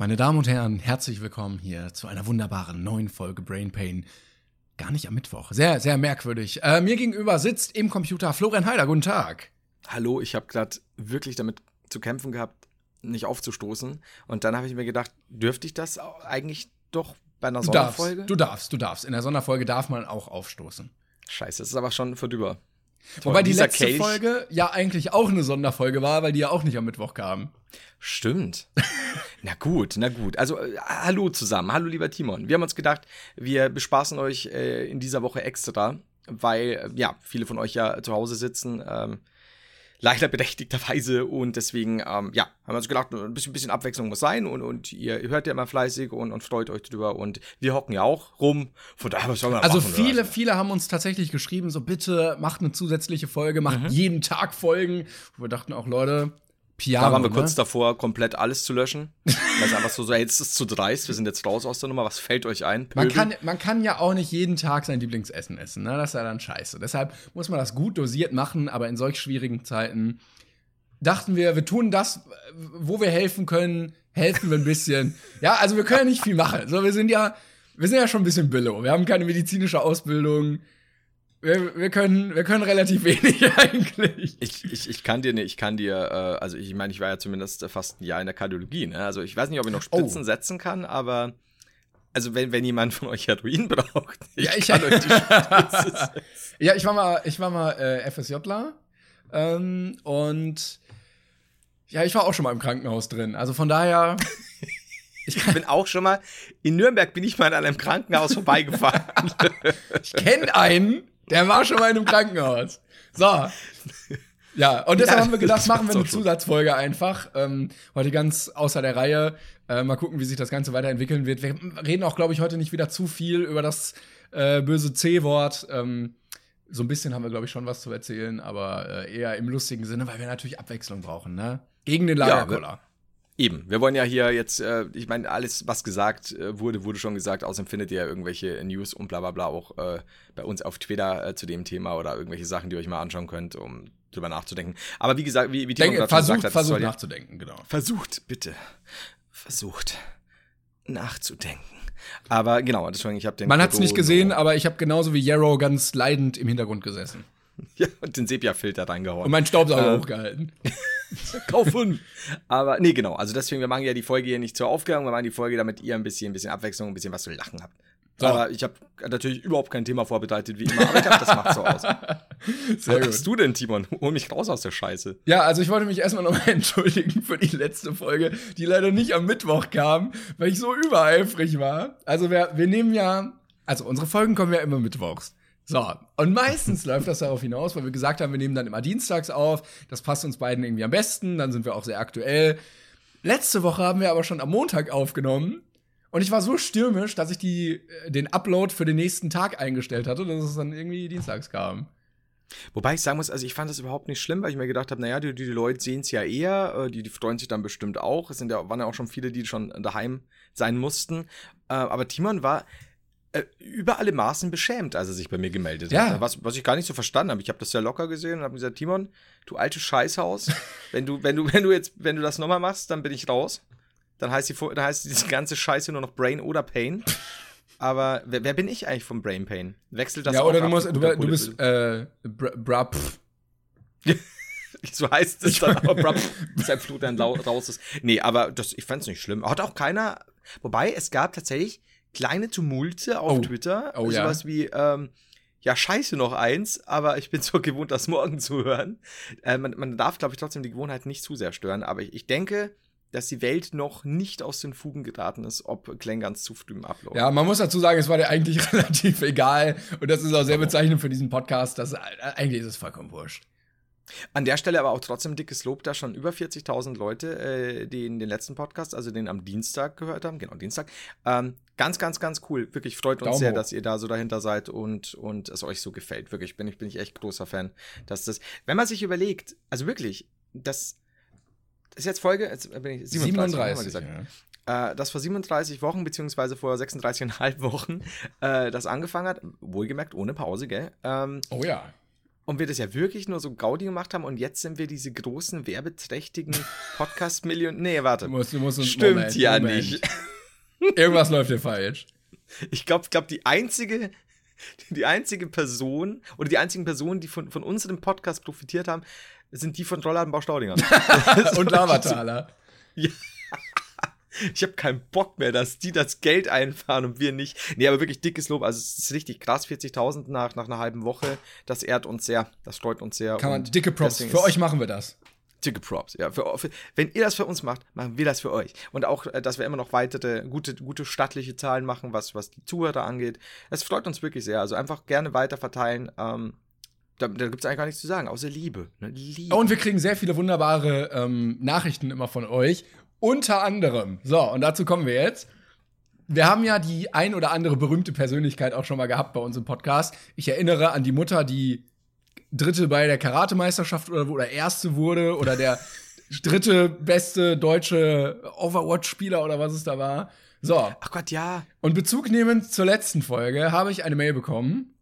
Meine Damen und Herren, herzlich willkommen hier zu einer wunderbaren neuen Folge Brain Pain. Gar nicht am Mittwoch. Sehr, sehr merkwürdig. Äh, mir gegenüber sitzt im Computer Florian Heider. Guten Tag. Hallo, ich habe gerade wirklich damit zu kämpfen gehabt, nicht aufzustoßen. Und dann habe ich mir gedacht, dürfte ich das eigentlich doch bei einer Du darfst, Sonderfolge? du darfst, du darfst. In der Sonderfolge darf man auch aufstoßen. Scheiße, das ist aber schon vorüber. Wobei die letzte Kelch- Folge ja eigentlich auch eine Sonderfolge war, weil die ja auch nicht am Mittwoch kam. Stimmt. na gut, na gut. Also, äh, hallo zusammen. Hallo, lieber Timon. Wir haben uns gedacht, wir bespaßen euch äh, in dieser Woche extra, weil, äh, ja, viele von euch ja zu Hause sitzen. Ähm, leider berechtigterweise und deswegen, ähm, ja, haben wir uns gedacht, ein bisschen, bisschen Abwechslung muss sein und, und ihr hört ja immer fleißig und, und freut euch drüber und wir hocken ja auch rum. Von daher, was soll man Also machen, viele, oder? viele haben uns tatsächlich geschrieben, so bitte macht eine zusätzliche Folge, macht Mhm. jeden Tag Folgen. Und wir dachten auch, Leute, Piano. Da waren wir ne? kurz davor, komplett alles zu löschen. Weil es einfach so, so, jetzt ist es zu dreist, wir sind jetzt raus aus der Nummer, was fällt euch ein? Man kann, man kann ja auch nicht jeden Tag sein Lieblingsessen essen, ne? Das ist ja dann scheiße. Deshalb muss man das gut dosiert machen, aber in solch schwierigen Zeiten dachten wir, wir tun das, wo wir helfen können, helfen wir ein bisschen. ja, also wir können ja nicht viel machen. So, wir sind ja, wir sind ja schon ein bisschen billow. Wir haben keine medizinische Ausbildung. Wir, wir, können, wir können relativ wenig eigentlich. Ich, ich, ich kann dir, ich kann dir, äh, also ich meine, ich war ja zumindest fast ein Jahr in der Kardiologie, ne? Also ich weiß nicht, ob ich noch Spritzen Oh. setzen kann, aber also wenn, wenn jemand von euch Heroin braucht, ich Ja, ich- kann euch die Spritze setzen. Ja, ich war mal, ich war mal äh, FSJler ähm, und ja, ich war auch schon mal im Krankenhaus drin. Also von daher, Ich bin auch schon mal, in Nürnberg bin ich mal an einem Krankenhaus vorbeigefahren. ich kenne einen, der war schon mal in einem Krankenhaus. So. Ja, und deshalb Ja, haben wir gedacht, machen wir eine. Zusatzfolge einfach. Ähm, heute ganz außer der Reihe. Äh, mal gucken, wie sich das Ganze weiterentwickeln wird. Wir reden auch, glaube ich, heute nicht wieder zu viel über das äh, böse C-Wort. Ähm, so ein bisschen haben wir, glaube ich, schon was zu erzählen, aber äh, eher im lustigen Sinne, weil wir natürlich Abwechslung brauchen, ne? Gegen den Lagerkoller. Eben, wir wollen ja hier jetzt, äh, ich meine, alles, was gesagt äh, wurde, wurde schon gesagt. Außerdem findet ihr ja irgendwelche News und bla bla bla auch äh, bei uns auf Twitter äh, zu dem Thema oder irgendwelche Sachen, die ihr euch mal anschauen könnt, um drüber nachzudenken. Aber wie gesagt, wie, wie gerade schon versucht, gesagt hat, versucht nachzudenken, genau. Versucht, bitte. Versucht nachzudenken. Aber genau, deswegen, ich habe den. Man hat es nicht gesehen, aber ich habe genauso wie Yarrow ganz leidend im Hintergrund gesessen. Ja, und den Sepia-Filter reingehauen. Und meinen Staubsauger Ähm, hochgehalten. kaufen. Aber nee, genau. Also deswegen, wir machen ja die Folge hier nicht zur Aufklärung, wir machen die Folge, damit ihr ein bisschen, ein bisschen Abwechslung, ein bisschen was zu lachen habt. So. Aber ich habe natürlich überhaupt kein Thema vorbereitet, wie immer. Aber ich glaube, das macht so aus. Sehr Was hast du denn, Timon? Hol mich raus aus der Scheiße. Ja, also ich wollte mich erstmal nochmal entschuldigen für die letzte Folge, die leider nicht am Mittwoch kam, weil ich so übereifrig war. Also wir, wir nehmen ja, also unsere Folgen kommen ja immer mittwochs. So, und meistens läuft das darauf hinaus, weil wir gesagt haben, wir nehmen dann immer dienstags auf. Das passt uns beiden irgendwie am besten, dann sind wir auch sehr aktuell. Letzte Woche haben wir aber schon am Montag aufgenommen. Und ich war so stürmisch, dass ich die, äh, den Upload für den nächsten Tag eingestellt hatte, dass es dann irgendwie dienstags kam. Wobei ich sagen muss, also ich fand das überhaupt nicht schlimm, weil ich mir gedacht habe, naja, die, die Leute sehen es ja eher, äh, die, die freuen sich dann bestimmt auch. Es sind ja, waren ja auch schon viele, die schon daheim sein mussten. Äh, aber Timon war über alle Maßen beschämt, als er sich bei mir gemeldet Ja. hat. Was, was ich gar nicht so verstanden habe. Ich habe das ja locker gesehen und habe gesagt, Timon, du alte Scheißhaus, wenn du, wenn du, wenn du jetzt, wenn du das nochmal machst, dann bin ich raus. Dann heißt, die, dann heißt diese ganze Scheiße nur noch Brain oder Pain. Aber wer, wer bin ich eigentlich vom Brain Pain? Wechselt das ja, oder du musst, du, du bist, äh, bra, bra pff. So heißt es dann aber, brup, seit Flut dann raus ist. Nee, aber das, ich fand's nicht schlimm. Hat auch keiner, wobei es gab tatsächlich kleine Tumulte auf Oh. Twitter. Oh, ja. sowas wie, ähm, ja, scheiße noch eins, aber ich bin so gewohnt, das morgen zu hören. Äh, man, man darf, glaube ich, trotzdem die Gewohnheit nicht zu sehr stören, aber ich, ich denke, dass die Welt noch nicht aus den Fugen geraten ist, ob Klengans zu früh im Upload. Ja, man muss dazu sagen, es war dir eigentlich relativ egal. Und das ist auch sehr bezeichnend für diesen Podcast. Dass, äh, eigentlich ist es vollkommen wurscht. An der Stelle aber auch trotzdem dickes Lob, da schon über 40.000 Leute, äh, die in den letzten Podcast, also den am Dienstag gehört haben, genau, Dienstag. Ähm, ganz, ganz, ganz cool. Wirklich freut uns Daumen sehr, hoch. dass ihr da so dahinter seid und, und es euch so gefällt. Wirklich, bin ich, bin ich echt großer Fan. Dass das, wenn man sich überlegt, also wirklich, das ist jetzt Folge, jetzt bin ich 37, haben wir gesagt. ja. äh, das vor 37 Wochen, beziehungsweise vor 36,5 Wochen, äh, das angefangen hat, wohlgemerkt ohne Pause, gell? Ähm, Oh ja. und wir das ja wirklich nur so Gaudi gemacht haben und jetzt sind wir diese großen, werbeträchtigen Podcast-Millionen. Nee, warte. Du musst, du musst Stimmt Moment, ja Moment. nicht. Irgendwas läuft hier falsch. Ich glaube, glaub, die einzige, die einzige Person oder die einzigen Personen, die von, von unserem Podcast profitiert haben, sind die von Rollladenbau Staudinger. Und Lavataler. Ich habe keinen Bock mehr, dass die das Geld einfahren und wir nicht. Nee, aber wirklich dickes Lob. Also es ist richtig krass, 40.000 nach, nach einer halben Woche. Das ehrt uns sehr, das freut uns sehr. Kann man, dicke Props. Für euch machen wir das. Dicke Props, ja. Für, für, wenn ihr das für uns macht, machen wir das für euch. Und auch, äh, dass wir immer noch weitere gute, gute stattliche Zahlen machen, was, was die Zuhörer angeht. Das freut uns wirklich sehr. Also einfach gerne weiter verteilen. Ähm, da da gibt es eigentlich gar nichts zu sagen, außer Liebe. Ne? Liebe. Und wir kriegen sehr viele wunderbare ähm, Nachrichten immer von euch. Unter anderem. So, und dazu kommen wir jetzt. Wir haben ja die ein oder andere berühmte Persönlichkeit auch schon mal gehabt bei uns im Podcast. Ich erinnere an die Mutter, die Dritte bei der Karatemeisterschaft oder, oder Erste wurde oder der dritte beste deutsche Overwatch-Spieler oder was es da war. So, Ach Gott, ja. und Bezug nehmend zur letzten Folge habe ich eine Mail bekommen.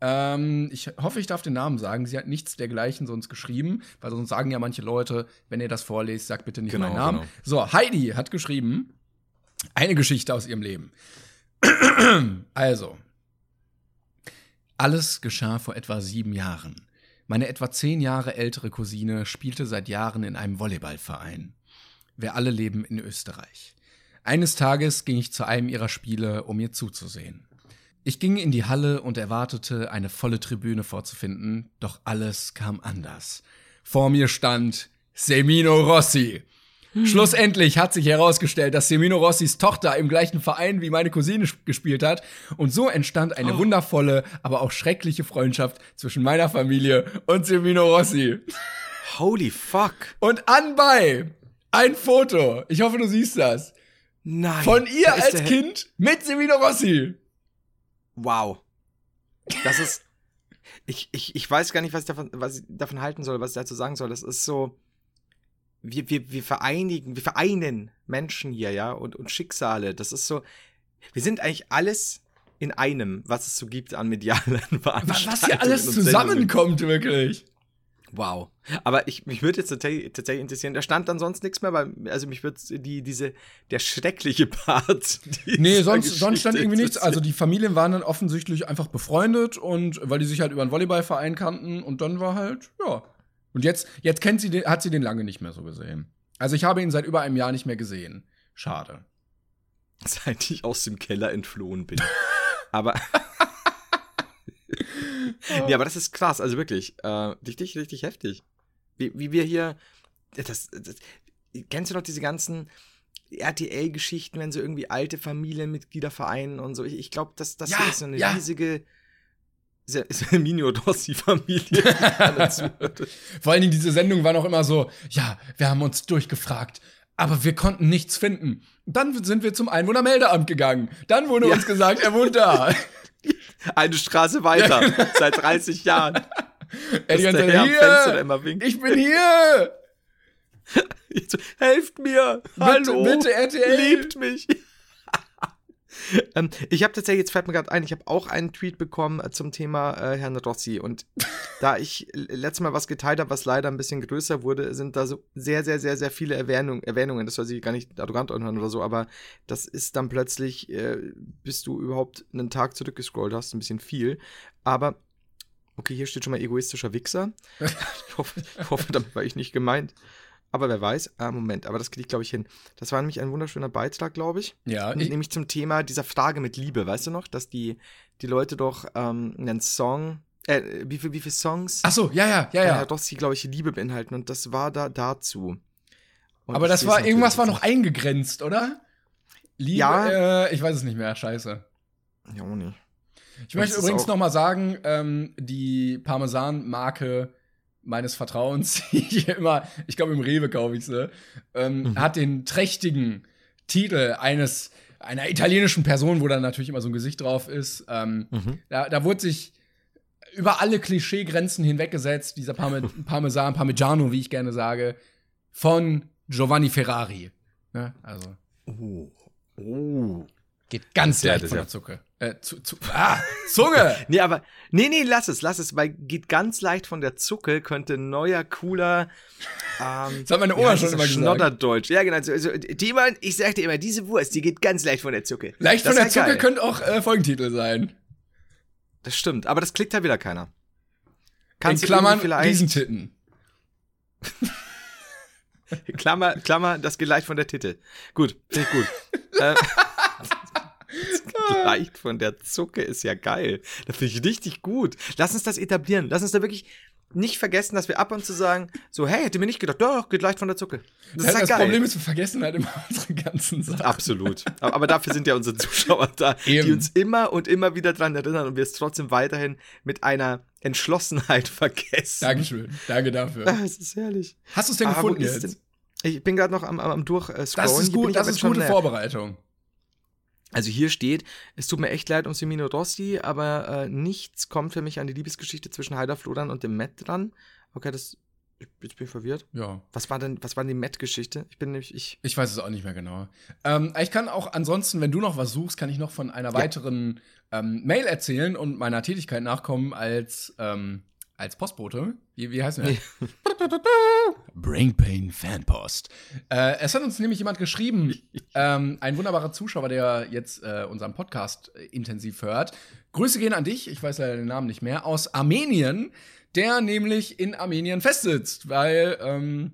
Ähm, ich hoffe, ich darf den Namen sagen. Sie hat nichts dergleichen sonst geschrieben, weil sonst sagen ja manche Leute, wenn ihr das vorlest, sagt bitte nicht Genau, meinen Namen. genau. So, Heidi hat geschrieben, eine Geschichte aus ihrem Leben. also, alles geschah vor etwa sieben Jahren. Meine etwa zehn Jahre ältere Cousine spielte seit Jahren in einem Volleyballverein. Wir alle leben in Österreich. Eines Tages ging ich zu einem ihrer Spiele, um ihr zuzusehen. Ich ging in die Halle und erwartete, eine volle Tribüne vorzufinden, doch alles kam anders. Vor mir stand Semino Rossi. Schlussendlich hat sich herausgestellt, dass Semino Rossis Tochter im gleichen Verein wie meine Cousine sp- gespielt hat. Und so entstand eine wundervolle, aber auch schreckliche Freundschaft zwischen meiner Familie und Semino Rossi. Holy fuck. Und anbei ein Foto. Ich hoffe, du siehst das. Nein. Von ihr als Kind mit Semino Rossi. Wow. Das ist. Ich, ich, ich weiß gar nicht, was ich, davon, was ich davon halten soll, was ich dazu sagen soll. Das ist so. Wir, wir, wir vereinigen, wir vereinen Menschen hier, ja, und, und Schicksale. Das ist so. Wir sind eigentlich alles in einem, was es so gibt an medialen Was, Veranstaltungen. was hier alles zusammenkommt, wirklich. Wow. Aber ich, mich würde jetzt tatsächlich, tatsächlich interessieren, da stand dann sonst nichts mehr, weil, also mich würde die, diese, der schreckliche Part. Nee, sonst, sonst stand irgendwie nichts. Also die Familien waren dann offensichtlich einfach befreundet und weil die sich halt über einen Volleyballverein kannten und dann war halt, ja. Und jetzt, jetzt kennt sie den, hat sie den lange nicht mehr so gesehen. Also ich habe ihn seit über einem Jahr nicht mehr gesehen. Schade. seit ich aus dem Keller entflohen bin. aber. ja, aber das ist krass, also wirklich. Äh, richtig, richtig heftig. Wie, wie wir hier. Das, das, kennst du noch diese ganzen RTL-Geschichten, wenn so irgendwie alte Familienmitglieder vereinen und so? Ich, ich glaube, das, das Ja, ist so eine ja. riesige. Minio Rossi-Familie. die da dazu hört. Vor allen Dingen, diese Sendung war noch immer so, ja, wir haben uns durchgefragt, aber wir konnten nichts finden. Dann sind wir zum Einwohnermeldeamt gegangen. Dann wurde Ja. uns gesagt, er wohnt da. Eine Straße weiter, seit 30 Jahren. er die Ist ganze Herr hier, immer winkt. ich bin hier. Helft mir! Bitte, Hallo! bitte, RTL. Liebt mich! ähm, ich habe tatsächlich, jetzt fällt mir gerade ein, ich habe auch einen Tweet bekommen äh, zum Thema äh, Herrn Rossi. Und da ich letztes Mal was geteilt habe, was leider ein bisschen größer wurde, sind da so sehr, sehr, sehr, sehr viele Erwähnung, Erwähnungen. Das soll sich gar nicht arrogant anhören oder so, aber das ist dann plötzlich, äh, bis du überhaupt einen Tag zurückgescrollt hast, ein bisschen viel. Aber, okay, hier steht schon mal egoistischer Wichser. ich, hoffe, ich hoffe, damit war ich nicht gemeint. Aber wer weiß, ah, Moment, aber das kriege ich, glaube ich, hin. Das war nämlich ein wunderschöner Beitrag, glaube ich. Ja, ich, nämlich zum Thema dieser Frage mit Liebe, weißt du noch, dass die, die Leute doch ähm, einen Song, äh, wie viel, wie viele Songs ach so, ja, ja, ja, äh, ja. doch sie, glaube ich, Liebe beinhalten und das war da dazu. Und Aber das war, irgendwas war noch eingegrenzt, oder? Liebe, Ja. äh, ich weiß es nicht mehr, scheiße. Ja, auch nicht. Ich möchte übrigens noch mal sagen, ähm, die Parmesan-Marke meines Vertrauens, die ich immer, ich glaube im Rewe kaufe ich sie, ähm, Mhm. hat den trächtigen Titel eines einer italienischen Person, wo dann natürlich immer so ein Gesicht drauf ist. Ähm, Mhm. da, da wurde sich über alle Klischeegrenzen hinweggesetzt, dieser Parme Parmesan, Parmigiano, wie ich gerne sage, von Giovanni Ferrari. Ne? Also Oh. Oh. Geht ganz Ja, leicht von ja- der Zucke. Äh, zu, zu, ah, Zunge! Nee, aber, nee, nee, lass es, lass es, weil geht ganz leicht von der Zucke, könnte neuer, cooler, ähm, Das hat meine Oma heißt schon immer gesagt. Schnodderdeutsch. Ja, genau. Also, also, Timon, ich sagte immer, diese Wurst, die geht ganz leicht von der Zucke. Leicht Das von der ja Zucke geil. könnte auch äh, Folgentitel sein. Das stimmt, aber das klickt halt wieder keiner. In du Klammern vielleicht, Riesentitten. Klammer, Klammer, das geht leicht von der Titel. Gut, finde ich gut. äh, leicht von der Zucke ist ja geil. Das finde ich richtig gut. Lass uns das etablieren. Lass uns da wirklich nicht vergessen, dass wir ab und zu sagen, so, hey, hätte mir nicht gedacht, doch, geht leicht von der Zucke. Das ist Das, ja geil. Problem ist, wir vergessen halt immer unsere ganzen Sachen. Absolut. Aber, dafür sind ja unsere Zuschauer da, die Eben. uns immer und immer wieder dran erinnern und wir es trotzdem weiterhin mit einer Entschlossenheit vergessen. Dankeschön. Danke dafür. Ah, es ist herrlich. Hast du es denn Ah, gefunden jetzt? denn- Ich bin gerade noch am, am, am durchscrollen. Das ist gut, das ist gute. Vorbereitung. Also hier steht, es tut mir echt leid um Semino Rossi, aber äh, nichts kommt für mich an die Liebesgeschichte zwischen Heider Flodern und dem Matt dran. Okay, das. Jetzt bin ich verwirrt. Ja. Was war denn, was war denn die Matt-Geschichte? Ich bin nämlich, ich. Ich weiß es auch nicht mehr genau. Ähm, ich kann auch ansonsten, wenn du noch was suchst, kann ich noch von einer weiteren ähm, Mail erzählen und meiner Tätigkeit nachkommen als, ähm, als Postbote. Wie, wie heißt der? Brain Pain Fanpost. Äh, es hat uns nämlich jemand geschrieben, ähm, ein wunderbarer Zuschauer, der jetzt äh, unseren Podcast äh, intensiv hört. Grüße gehen an dich, ich weiß leider den Namen nicht mehr, aus Armenien, der nämlich in Armenien festsitzt, weil ähm,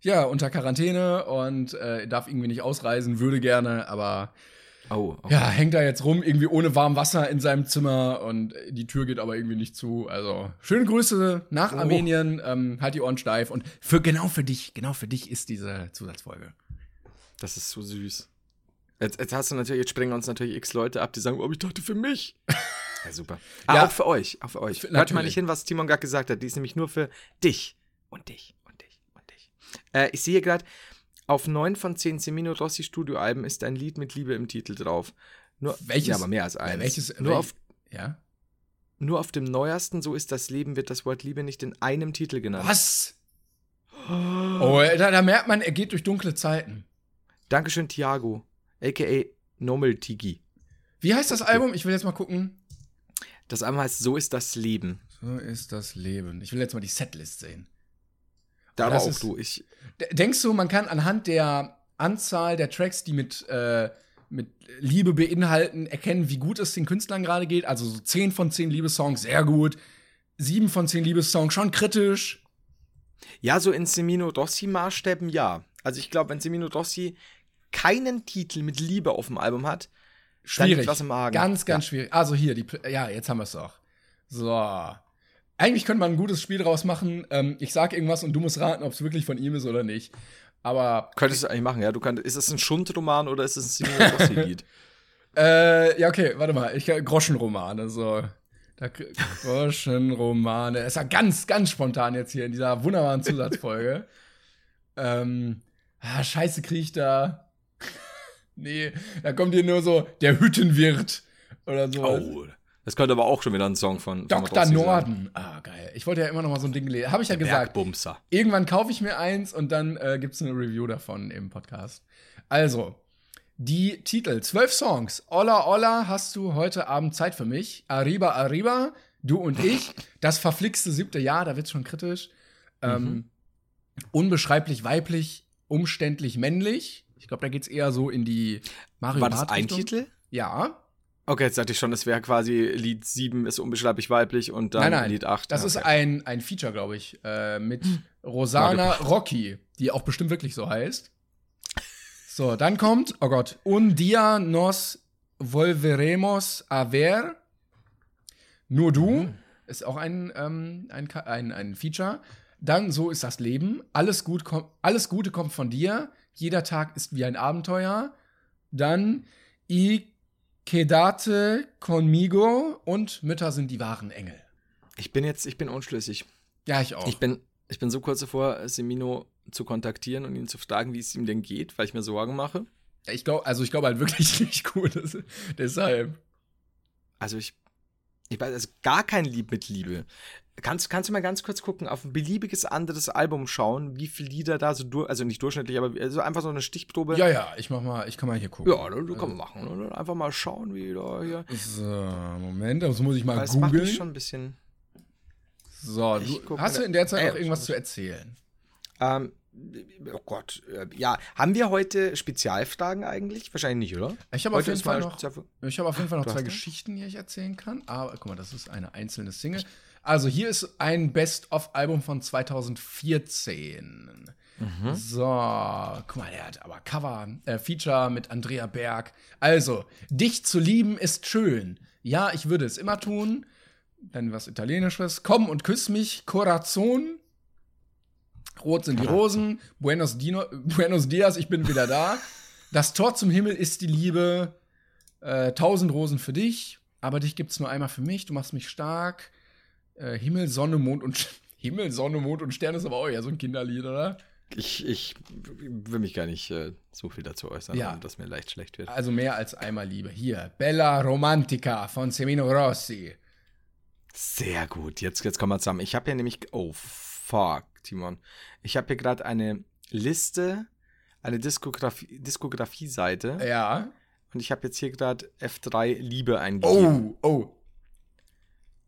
ja, unter Quarantäne und äh, darf irgendwie nicht ausreisen, würde gerne, aber Oh, okay. ja, hängt da jetzt rum, irgendwie ohne warm Wasser in seinem Zimmer und die Tür geht aber irgendwie nicht zu. Also, schöne Grüße nach Oh. Armenien, ähm, halt die Ohren steif und für genau für dich, genau für dich ist diese Zusatzfolge. Das ist so süß. Jetzt, jetzt hast du natürlich, jetzt springen uns natürlich x Leute ab, die sagen, oh, ich dachte für mich. Ja, super. Ah, Ja. auch für euch, auch für euch. Für- Hört mal nicht hin, was Timon gerade gesagt hat. Die ist nämlich nur für dich und dich und dich und dich. Äh, ich sehe gerade, auf neun von zehn Semino Rossi Studioalben ist ein Lied mit Liebe im Titel drauf. Nur, Welches- Ja, aber mehr als eins. welches- nur, auf, Ja? nur auf dem neuesten, so ist das Leben, wird das Wort Liebe nicht in einem Titel genannt. Was? Oh, da, da merkt man, er geht durch dunkle Zeiten. Dankeschön, Thiago, a.k.a. Normal Tigi. Wie heißt das Album? Ich will jetzt mal gucken. Das Album heißt So ist das Leben. So ist das Leben. Ich will jetzt mal die Setlist sehen. Da aber auch ist- du. Ich, Denkst du, man kann anhand der Anzahl der Tracks, die mit, äh, mit Liebe beinhalten, erkennen, wie gut es den Künstlern gerade geht? Also so 10 von 10 Liebessongs, sehr gut. 7 von 10 Liebessongs, schon kritisch. Ja, so in Semino Rossi-Maßstäben ja. Also ich glaube, wenn Semino Rossi keinen Titel mit Liebe auf dem Album hat, dann liegt Schwierig. was im Magen. Ganz, ganz schwierig. Also hier, die, ja, jetzt haben wir es doch. So. Eigentlich könnte man ein gutes Spiel draus machen. Ähm, ich sag irgendwas und du musst raten, ob es wirklich von ihm ist oder nicht. Aber Könntest du eigentlich machen, ja. Du könntest, ist es ein Schundroman oder ist es ein Rossi-Lied? Äh, ja, okay, warte mal. Ich Groschenromane, so. Da, Groschenromane. Ist ja ganz, ganz spontan jetzt hier in dieser wunderbaren Zusatzfolge. ähm, ah, Scheiße krieg ich da. nee, da kommt hier nur so der Hüttenwirt oder so. oh. Das könnte aber auch schon wieder ein Song von, von Dr. Norden. Ah, geil. Ich wollte ja immer noch mal so ein Ding lesen. Habe ich ja sein. gesagt. Bergbumser. Irgendwann kaufe ich mir eins und dann äh, gibt es eine Review davon im Podcast. Also, die Titel: zwölf Songs. Olla, Olla, hast du heute Abend Zeit für mich? Arriba, Arriba, du und ich. Das verflixte siebte Jahr, da wird's schon kritisch. Ähm, unbeschreiblich weiblich, umständlich männlich. Ich glaube, da geht's eher so in die Mario War das ein. Titel? Ja. Okay, jetzt dachte ich schon, das wäre quasi Lied 7 ist unbeschreiblich weiblich und dann nein, nein. Lied 8. Das Ja, ist okay. ein, ein Feature, glaube ich, äh, mit Rosana Rocky, die auch bestimmt wirklich so heißt. So, dann kommt, oh Gott, Un dia nos volveremos a ver. Nur du ist auch ein, ähm, ein, ein, ein Feature. Dann So ist das Leben. Alles, gut alles Gute kommt von dir. Jeder Tag ist wie ein Abenteuer. Dann I quedate conmigo und Mütter sind die wahren Engel. Ich bin jetzt, ich bin unschlüssig. Ja, ich auch. Ich bin, ich bin so kurz davor, Semino zu kontaktieren und ihn zu fragen, wie es ihm denn geht, weil ich mir Sorgen mache. Ich glaube, also ich glaube halt wirklich nicht gut. Deshalb. Also ich, ich weiß, also gar kein Lied mit Liebe. Kannst, kannst du mal ganz kurz gucken, auf ein beliebiges anderes Album schauen, wie viele Lieder da so durch, also nicht durchschnittlich, aber also einfach so eine Stichprobe. Ja, ja, ich mach mal, ich kann mal hier gucken. Ja, das, das kann man machen. Oder? Einfach mal schauen, wie da hier. So, Moment, das muss ich mal Weil es macht mich googeln. schon ein bisschen. So, du, hast du in der Zeit Ey, noch irgendwas schon- zu erzählen? Ähm, oh Gott, äh, ja. Haben wir heute Spezialfragen eigentlich? Wahrscheinlich nicht, oder? Ich habe auf jeden Fall noch, ich habe auf jeden Fall noch zwei? Geschichten, die ich erzählen kann. Aber guck mal, das ist eine einzelne Single. Also hier ist ein Best-of-Album von 2014. Mhm. So, guck mal, der hat aber Cover, äh, Feature mit Andrea Berg. Also, dich zu lieben ist schön. Ja, ich würde es immer tun. Dann was Italienisches. Komm und küss mich, Corazon. Rot sind die Rosen. Buenos, Dino, Buenos Dias, ich bin wieder da. Das Tor zum Himmel ist die Liebe. Äh, tausend Rosen für dich, aber dich gibt's nur einmal für mich. Du machst mich stark. Äh, Himmel, Sonne, Mond und Himmel, Sonne, Mond und Stern ist aber auch ja so ein Kinderlied, oder? Ich, ich will mich gar nicht äh, so viel dazu äußern, Ja. dass mir leicht schlecht wird. Also mehr als einmal Liebe. Hier, Bella Romantica von Semino Rossi. Sehr gut. Jetzt, jetzt kommen wir zusammen. Ich habe hier nämlich. Oh, fuck, Timon. Ich habe hier gerade eine Liste, eine Diskografie- Diskografie-Seite. Ja. Und ich habe jetzt hier gerade F3 Liebe eingegeben. Oh, oh.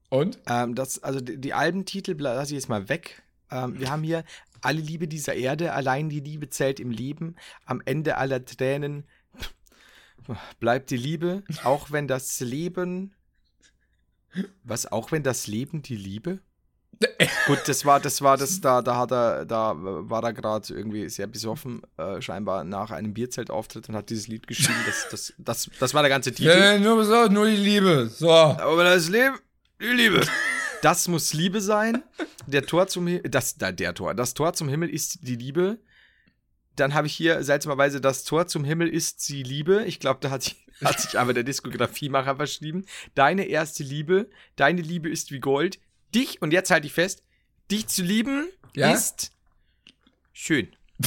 Und? Ähm, das, also die, die Albentitel lasse ich jetzt mal weg. Ähm, wir haben hier Alle Liebe dieser Erde, allein die Liebe zählt im Leben, am Ende aller Tränen bleibt die Liebe, auch wenn das Leben. Was, auch wenn das Leben die Liebe? Gut, das war, das war das, da, da hat er, da war er gerade irgendwie sehr besoffen, äh, scheinbar nach einem Bierzeltauftritt und hat dieses Lied geschrieben. Das, das, das, das war der ganze Titel. Ja, nur, so, nur die Liebe. So. Aber das Leben, die Liebe. Das muss Liebe sein. Der Tor zum Himmel, das, da, der Tor, das Tor zum Himmel ist die Liebe. Dann habe ich hier seltsamerweise das Tor zum Himmel ist die Liebe. Ich glaube, da hat sich, hat sich aber der Diskografiemacher verschrieben. Deine erste Liebe, deine Liebe ist wie Gold. Dich, und jetzt halte ich fest, dich zu lieben Ja? ist schön.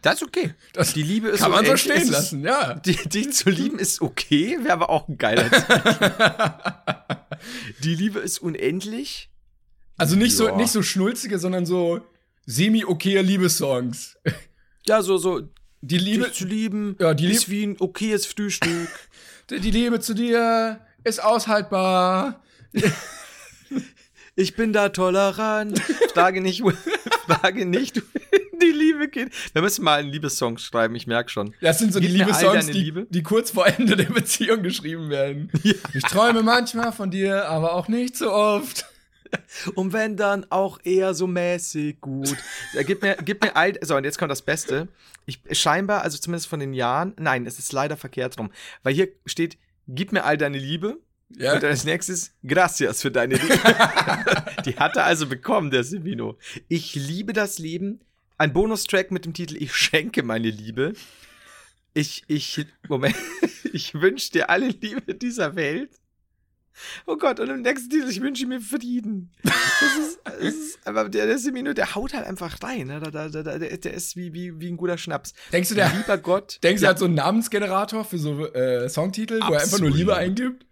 Das ist okay. Das die Liebe ist Kann man so stehen ist- lassen, ja. die, dich zu lieben ist okay, wäre aber auch ein geiler. Die Liebe ist unendlich. Also nicht, so, Ja. nicht so schnulzige, sondern so semi-okaye Liebessongs. Ja, so, so, Die Liebe, dich zu lieben Ja, die ist wie ein okayes Frühstück. die Liebe zu dir ist aushaltbar. Ich bin da tolerant. Frage nicht, frage nicht, wohin die Liebe geht. Wir müssen mal einen Liebessong schreiben, ich merke schon. Das sind so die Gib all Liebessongs, die, Liebe. die kurz vor Ende der Beziehung geschrieben werden. Ich träume manchmal von dir, aber auch nicht so oft. Und wenn dann auch eher so mäßig gut. Ja, gib mir, gib mir all. So, und jetzt kommt das Beste. Ich scheinbar, also zumindest von den Jahren, nein, es ist leider verkehrt rum. Weil hier steht, gib mir all deine Liebe. Ja? Und als nächstes, gracias für deine Liebe. Die hat er also bekommen, der Sevino. Ich liebe das Leben. Ein Bonustrack mit dem Titel Ich schenke meine Liebe. Ich, ich, Moment, ich wünsche dir alle Liebe dieser Welt. Oh Gott, und im nächsten Titel, ich wünsche mir Frieden. Das ist, das ist aber der, der Semino, der haut halt einfach rein. Ne? Da, da, da, der, der ist wie, wie, wie ein guter Schnaps. Denkst du, der, Lieber Gott. denkst du, er hat so einen Namensgenerator für so äh, Songtitel, wo er einfach nur Absolut. Liebe eingibt?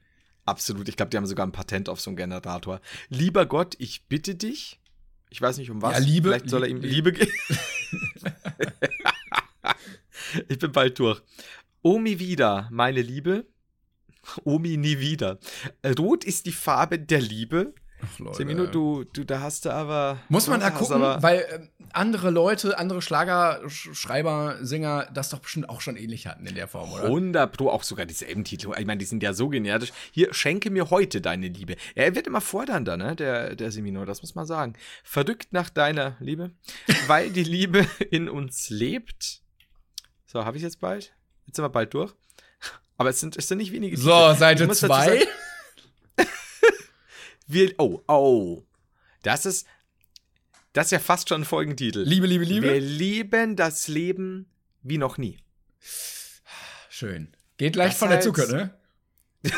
Absolut. Ich glaube, die haben sogar ein Patent auf so einen Generator. Lieber Gott, ich bitte dich. Ich weiß nicht um was. Ja, Liebe- Vielleicht soll er ihm Lie- Liebe geben. ich bin bald durch. Omi wieder, meine Liebe. Omi nie wieder. Rot ist die Farbe der Liebe. Leute. Semino, du, du, da hast du aber. Muss man da hast gucken, aber- weil ähm, andere Leute, andere Schlagerschreiber, Sänger das doch bestimmt auch schon ähnlich hatten in der Form, oder? 100 Pro, auch sogar dieselben Titel. Ich meine, die sind ja so generisch. Hier, schenke mir heute deine Liebe. Er wird immer fordernder, ne, der, der Semino, das muss man sagen. Verrückt nach deiner Liebe, weil die Liebe in uns lebt. So, habe ich jetzt bald? Jetzt sind wir bald durch. Aber es sind, es sind nicht wenige So, Titel. Seite muss dazu 2. Wir, oh, oh. Das ist, das ist ja fast schon ein Folgentitel. Liebe, Liebe, Liebe. Wir lieben das Leben wie noch nie. Schön. Geht leicht Das von der Zucker, ne?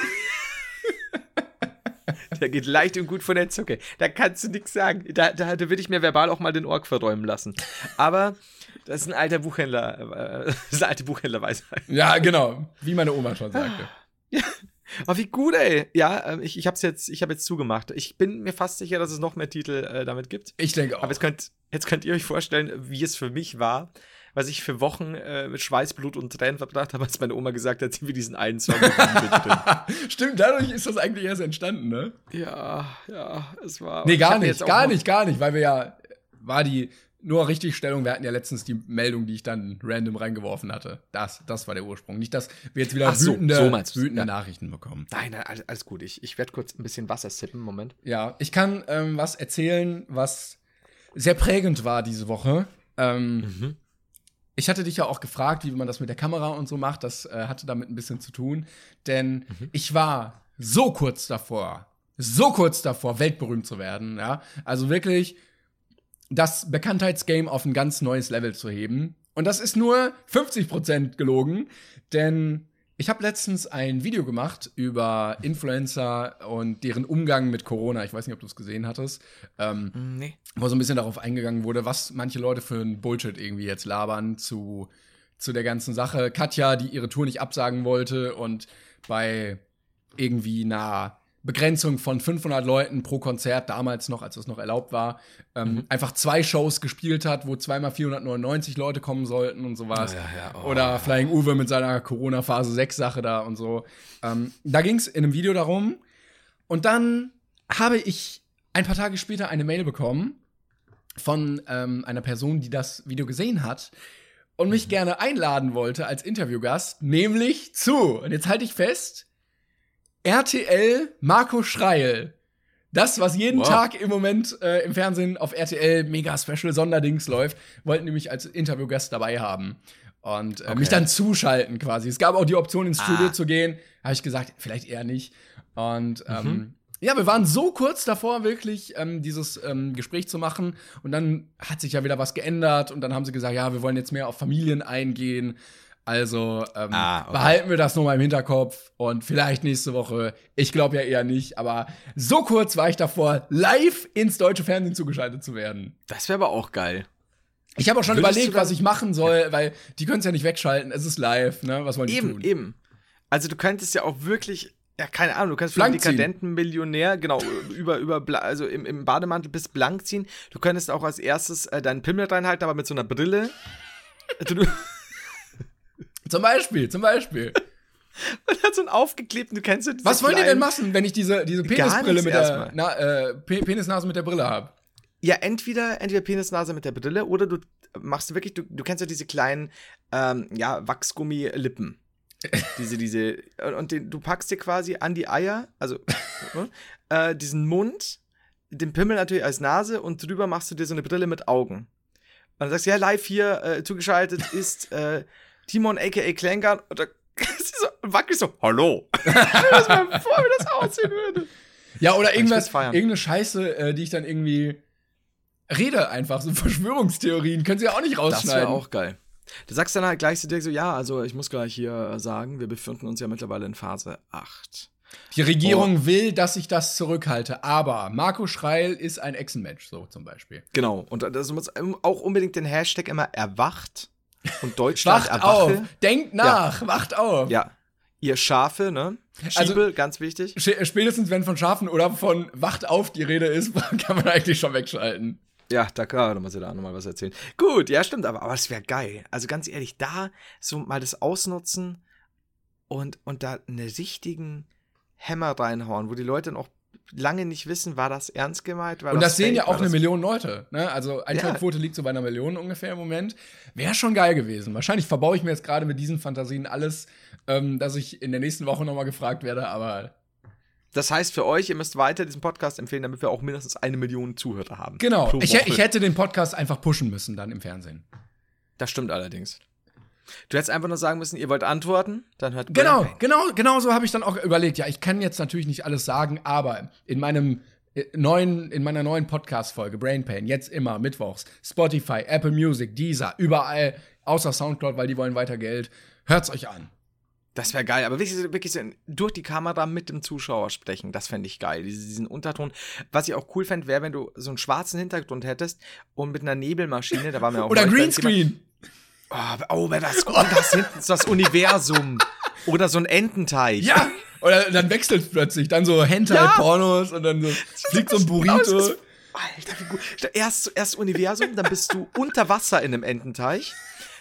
Der geht leicht und gut von der Zucke. Da kannst du nichts sagen. Da, da, da würde ich mir verbal auch mal den Org verräumen lassen. Aber das ist ein alter Buchhändler, äh, das ist eine alte Buchhändlerweisheit. Ja, genau. Wie meine Oma schon sagte. Aber wie gut, ey. Ja, ähm, ich, ich hab's jetzt, ich habe jetzt zugemacht. Ich bin mir fast sicher, dass es noch mehr Titel äh, damit gibt. Ich denke auch. Aber jetzt könnt, jetzt könnt ihr euch vorstellen, wie es für mich war, was ich für Wochen äh, mit Schweiß, Blut und Tränen verbracht habe, als meine Oma gesagt hat, sie will diesen einen Song. Stimmt, dadurch ist das eigentlich erst entstanden, ne? Ja, ja, es war. Nee, gar nicht, gar nicht, gar nicht, weil wir ja, war die, nur Richtigstellung, wir hatten ja letztens die Meldung, die ich dann random reingeworfen hatte. Das, das war der Ursprung. Nicht, dass wir jetzt wieder so, wütende, so wütende ja. Nachrichten bekommen. Nein, nein, alles, gut. Ich, ich werde kurz ein bisschen Wasser sippen. Moment. Ja, ich kann ähm, was erzählen, was sehr prägend war diese Woche. Ähm, Mhm. Ich hatte dich ja auch gefragt, wie man das mit der Kamera und so macht. Das äh, hatte damit ein bisschen zu tun. Denn ich war so kurz davor, so kurz davor, weltberühmt zu werden. Ja? Also wirklich das Bekanntheitsgame auf ein ganz neues Level zu heben. Und das ist nur 50% gelogen, denn ich habe letztens ein Video gemacht über Influencer und deren Umgang mit Corona. Ich weiß nicht, ob du es gesehen hattest. Ähm, Nee. wo so ein bisschen darauf eingegangen wurde, was manche Leute für ein Bullshit irgendwie jetzt labern zu, zu der ganzen Sache. Katja, die ihre Tour nicht absagen wollte und bei irgendwie einer Begrenzung von 500 Leuten pro Konzert, damals noch, als das noch erlaubt war, ähm, einfach zwei Shows gespielt hat, wo zweimal 499 Leute kommen sollten und sowas. Ja, ja, oh. Oder Flying Uwe mit seiner Corona-Phase 6-Sache da und so. Ähm, da ging es in einem Video darum. Und dann habe ich ein paar Tage später eine Mail bekommen von ähm, einer Person, die das Video gesehen hat und mich gerne einladen wollte als Interviewgast, nämlich zu, und jetzt halte ich fest, RTL Marco Schreil. Das, was jeden Wow. Tag im Moment äh, im Fernsehen auf RTL mega Special Sonderdings läuft, wollten mich als Interviewgast dabei haben. Und äh, mich dann zuschalten quasi. Es gab auch die Option, ins Studio Ah. zu gehen. Habe ich gesagt, vielleicht eher nicht. Und ähm, ja, wir waren so kurz davor, wirklich ähm, dieses ähm, Gespräch zu machen. Und dann hat sich ja wieder was geändert. Und dann haben sie gesagt, ja, wir wollen jetzt mehr auf Familien eingehen. Also ähm, Ah, okay. behalten wir das nur mal im Hinterkopf. Und vielleicht nächste Woche. Ich glaube ja eher nicht. Aber so kurz war ich davor, live ins deutsche Fernsehen zugeschaltet zu werden. Das wäre aber auch geil. Ich habe auch schon Würdest überlegt, was ich machen soll, weil die können es ja nicht wegschalten. Es ist live, ne? Was wollen die Eben, tun? eben. Also du könntest ja auch wirklich, ja, keine Ahnung, du kannst für einen dekadenten Millionär, genau, über, über, also im, im Bademantel bis blank ziehen. Du könntest auch als erstes äh, deinen Pimmel reinhalten, aber mit so einer Brille. Du Zum Beispiel, zum Beispiel. und hat so einen aufgeklebten, du kennst ja diese Was wollen die denn machen, wenn ich diese, diese Penisbrille mit der na, äh, Pe Penisnase mit der Brille habe? Ja, entweder, entweder Penisnase mit der Brille oder du machst wirklich, du, du kennst ja diese kleinen, ähm, ja, Wachsgummi-Lippen. diese, diese, und- und den, du packst dir quasi an die Eier, also ne, äh, diesen Mund, den Pimmel natürlich als Nase und drüber machst du dir so eine Brille mit Augen. Und dann sagst du, ja, live hier äh, zugeschaltet ist äh, Timon aka Klängern und dann ist so, wackelig so, hallo. Stell dir das mal vor, wie das aussehen würde. Ja, oder irgendwas, irgendeine Scheiße, äh, die ich dann irgendwie rede einfach, so Verschwörungstheorien, können sie ja auch nicht Das rausschneiden. wäre auch geil. Du sagst dann halt gleich zu dir so, ja, also ich muss gleich hier sagen, wir befinden uns ja mittlerweile in Phase 8. Die Oh. Regierung will, dass ich das zurückhalte, aber Marco Schreil ist ein Echsenmensch, so zum Beispiel. Genau. Und das muss auch unbedingt den Hashtag immer erwacht und Deutschland Wacht auf, erwache. denkt nach, wacht auf. Ja. Ihr Schafe, ne? Also- Schiebel, ganz wichtig. Spätestens wenn von Schafen oder von Wacht auf die Rede ist, kann man eigentlich schon wegschalten. Ja, da kann man sich da auch nochmal was erzählen. Gut, ja, stimmt, aber, aber es wäre geil. Also ganz ehrlich, da so mal das ausnutzen und, und da einen richtigen Hämmer reinhauen, wo die Leute noch lange nicht wissen, war das ernst gemeint? War Und das sehen fake? ja War auch eine das- Million Leute. Ne? Also Einschaltquote liegt so bei einer Million ungefähr im Moment. Wäre schon geil gewesen. Wahrscheinlich verbaue ich mir jetzt gerade mit diesen Fantasien alles, ähm, dass ich in der nächsten Woche nochmal gefragt werde, aber Das heißt für euch, ihr müsst weiter diesen Podcast empfehlen, damit wir auch mindestens eine Million Zuhörer haben. genau. Ich, ich hätte den Podcast einfach pushen müssen dann im Fernsehen. Das stimmt allerdings. Du hättest einfach nur sagen müssen, ihr wollt antworten, dann hört Genau, Pain. genau, genau so habe ich dann auch überlegt. Ja, ich kann jetzt natürlich nicht alles sagen, aber in meinem äh, neuen, in meiner neuen Podcast-Folge Brain Pain, jetzt immer mittwochs, Spotify, Apple Music, Deezer, überall, außer Soundcloud, weil die wollen weiter Geld. Hört's euch an. Das wäre geil, aber wirklich, wirklich so durch die Kamera mit dem Zuschauer sprechen, das fände ich geil. Diesen, diesen Unterton. Was ich auch cool fände, wäre, wenn du so einen schwarzen Hintergrund hättest und mit einer Nebelmaschine, da war mir auch Oder Greenscreen. Oh, oh wäre das gut. Das hinten ist das Universum. Oder so ein Ententeich. Ja. Oder dann wechselt es plötzlich. Dann so Hentai-Pornos und dann so fliegt so ein Burrito. Alter, wie gut. Erst, erst Universum, dann bist du unter Wasser in einem Ententeich.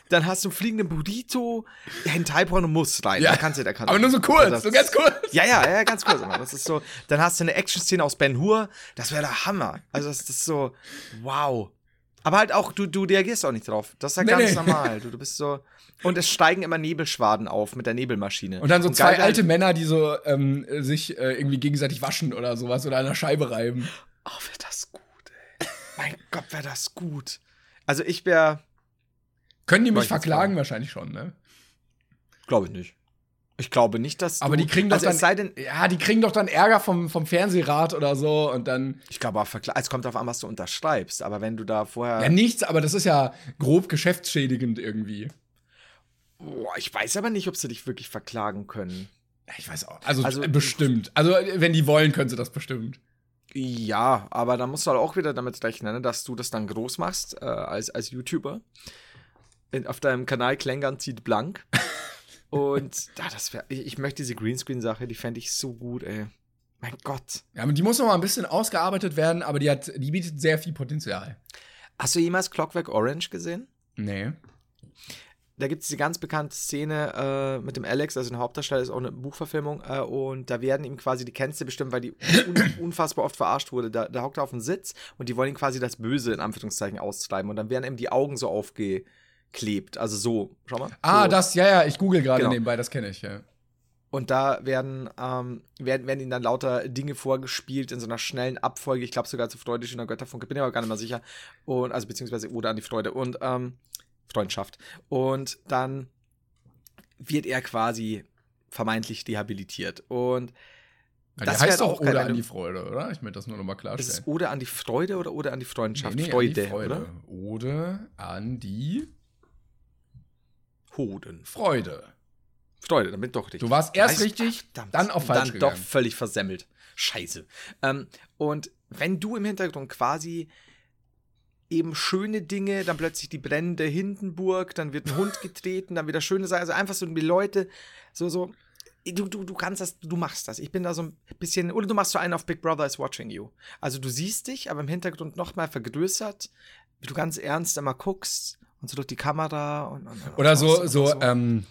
Dann hast du einen fliegenden Burrito. Hentai-Porno muss rein. Ja. Da kannst du, da kannst Aber nur so kurz, Das- so ganz kurz. Ja, ja, ja, ganz kurz. Das ist so. Dann hast du eine Action-Szene aus Ben Hur. Das wäre der Hammer. Also, das ist so, wow. Aber halt auch, du, du reagierst auch nicht drauf. Das ist ja Nee, ganz nee. normal. Du, du bist so. Und es steigen immer Nebelschwaden auf mit der Nebelmaschine. Und dann so geil zwei alte Männer, die so ähm, sich äh, irgendwie gegenseitig waschen oder sowas oder an der Scheibe reiben. Oh, wäre das gut, ey. mein Gott, wäre das gut. Also, ich wäre. Können die mich verklagen? Wahrscheinlich schon, ne? Glaube ich nicht. Ich glaube nicht, dass. Aber du, die kriegen doch also dann. Es sei denn, ja, die kriegen doch dann Ärger vom, vom Fernsehrat oder so und dann. ich glaube, auch es kommt darauf an, was du unterschreibst. Aber wenn du da vorher. Ja, nichts, aber das ist ja grob geschäftsschädigend irgendwie. Boah, ich weiß aber nicht, ob sie dich wirklich verklagen können. Ich weiß auch. Also, Also- äh, bestimmt. Also, äh, wenn die wollen, können sie das bestimmt. Ja, aber da musst du halt auch wieder damit rechnen, ne, dass du das dann groß machst äh, als, als YouTuber. In, auf deinem Kanal Klängern zieht blank. Und ja, das wäre. Ich, ich möchte diese Greenscreen-Sache, die fände ich so gut, ey. Mein Gott. Ja, aber die muss noch mal ein bisschen ausgearbeitet werden, aber die hat, die bietet sehr viel Potenzial. Hast du jemals Clockwork Orange gesehen? Nee. Da gibt es die ganz bekannte Szene äh, mit dem Alex, also ein Hauptdarsteller, ist auch eine Buchverfilmung, äh, und da werden ihm quasi, die kennst du bestimmt, weil die un unfassbar oft verarscht wurde. Da, da hockt er auf dem Sitz und die wollen ihn quasi das Böse in Anführungszeichen austreiben und dann werden ihm die Augen so aufgeklebt. Also so, schau mal. Ah, so. das, ja, ja, ich google gerade Genau. nebenbei, das kenne ich, ja. Und da werden, ähm, werden, werden ihnen dann lauter Dinge vorgespielt in so einer schnellen Abfolge. Ich glaube sogar zu Freude schöner Götterfunke, bin mir aber gar nicht mal sicher. Und, also beziehungsweise oder an die Freude. Und ähm, Freundschaft. Und dann wird er quasi vermeintlich dehabilitiert. Und Ja, Das heißt doch auch geil, Ode wenn an die Freude, oder? Ich möchte das nur noch mal ist klarstellen. es Ode an die Freude oder Ode an die Freundschaft? Nee, nee, Freude, an die Freude. oder? Ode an die Hoden. Freude. Freude, damit doch richtig. Du warst erst richtig, Verdammt. dann auf falsch Dann gegangen. doch völlig versemmelt. Scheiße. Ähm, und wenn du im Hintergrund quasi eben schöne Dinge, dann plötzlich die brennende Hindenburg, dann wird ein Hund getreten, dann wieder schöne Sachen, also einfach so die Leute, so, so, du, du, du kannst das, du machst das. Ich bin da so ein bisschen, oder du machst so einen auf Big Brother is watching you. Also du siehst dich, aber im Hintergrund nochmal vergrößert, wie du ganz ernst immer guckst und so durch die Kamera und, und Oder und so, und so, ähm,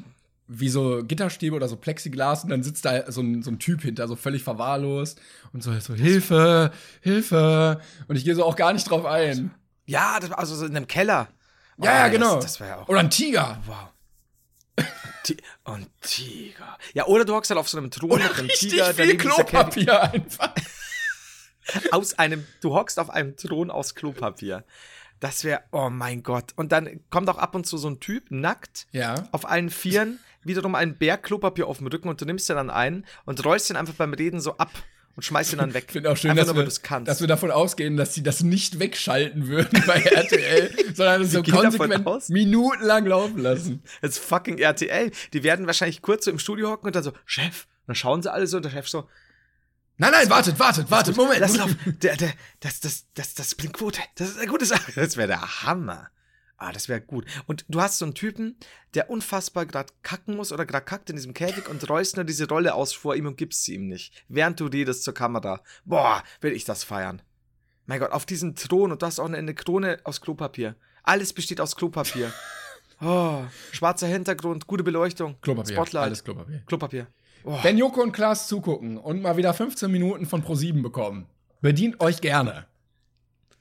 wie so Gitterstäbe oder so Plexiglas und dann sitzt da so ein, so ein Typ hinter, so völlig verwahrlost und so, so Hilfe, Hilfe. Und ich gehe so auch gar nicht drauf ein. Ja, das, also so in einem Keller. Ja, ja, Oh, genau. Das, das ja. Oder ein Tiger. Wow. Und Tiger. Ja, oder du hockst halt auf so einem Thron mit einem Tiger. viel. Klopapier einfach. Aus einem, du hockst auf einem Thron aus Klopapier. Das wäre, oh mein Gott. Und dann kommt auch ab und zu so ein Typ, nackt, Ja. auf allen Vieren, wiederum einen Berg Klopapier auf dem Rücken und du nimmst den dann ein und rollst den einfach beim Reden so ab und schmeißt ihn dann weg. Ich finde auch schön, einfach dass, nur, wir, dass wir davon ausgehen, dass sie das nicht wegschalten würden bei RTL, sondern es so konsequent minutenlang laufen lassen. Das ist fucking RTL. Die werden wahrscheinlich kurz so im Studio hocken und dann so, Chef. Und dann schauen sie alle so und der Chef so, Nein, nein, wartet, wartet, wartet, Moment. Lass laufen. Der, der, das, das, das, das bringt Quote. Das ist eine gute Sache. Das wäre der Hammer. Ah, das wäre gut. Und du hast so einen Typen, der unfassbar gerade kacken muss oder gerade kackt in diesem Käfig und nur diese Rolle aus vor ihm und gibst sie ihm nicht. Während du redest zur Kamera. Boah, will ich das feiern. Mein Gott, auf diesem Thron und du hast auch eine, eine Krone aus Klopapier. Alles besteht aus Klopapier. Oh, schwarzer Hintergrund, gute Beleuchtung. Klopapier, Spotlight. alles Klopapier. Klopapier. Oh. Wenn Joko und Klaas zugucken und mal wieder 15 Minuten von Pro7 bekommen, bedient euch gerne.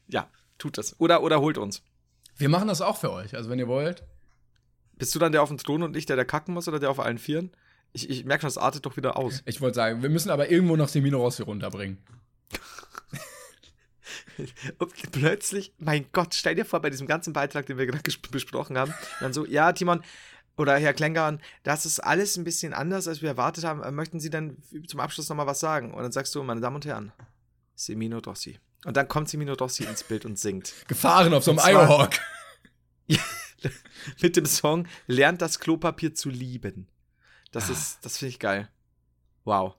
Ja, tut das. Oder, oder holt uns. Wir machen das auch für euch. Also wenn ihr wollt. Bist du dann der auf dem Thron und ich, der der kacken muss oder der auf allen Vieren? Ich, ich merke schon, das artet doch wieder aus. Ich wollte sagen, wir müssen aber irgendwo noch Semino Rossi runterbringen. Und plötzlich, mein Gott, stell dir vor, bei diesem ganzen Beitrag, den wir gerade besprochen haben, dann so, ja, Timon oder Herr Klengarn, das ist alles ein bisschen anders, als wir erwartet haben. Äh, Möchten Sie dann zum Abschluss nochmal was sagen? Und dann sagst du, meine Damen und Herren, Semino Rossi. Und dann kommt Semino Rossi ins Bild und singt. Gefahren auf so einem Iohawk. Mit dem Song Lernt das Klopapier zu lieben. Das ist, das finde ich geil. Wow.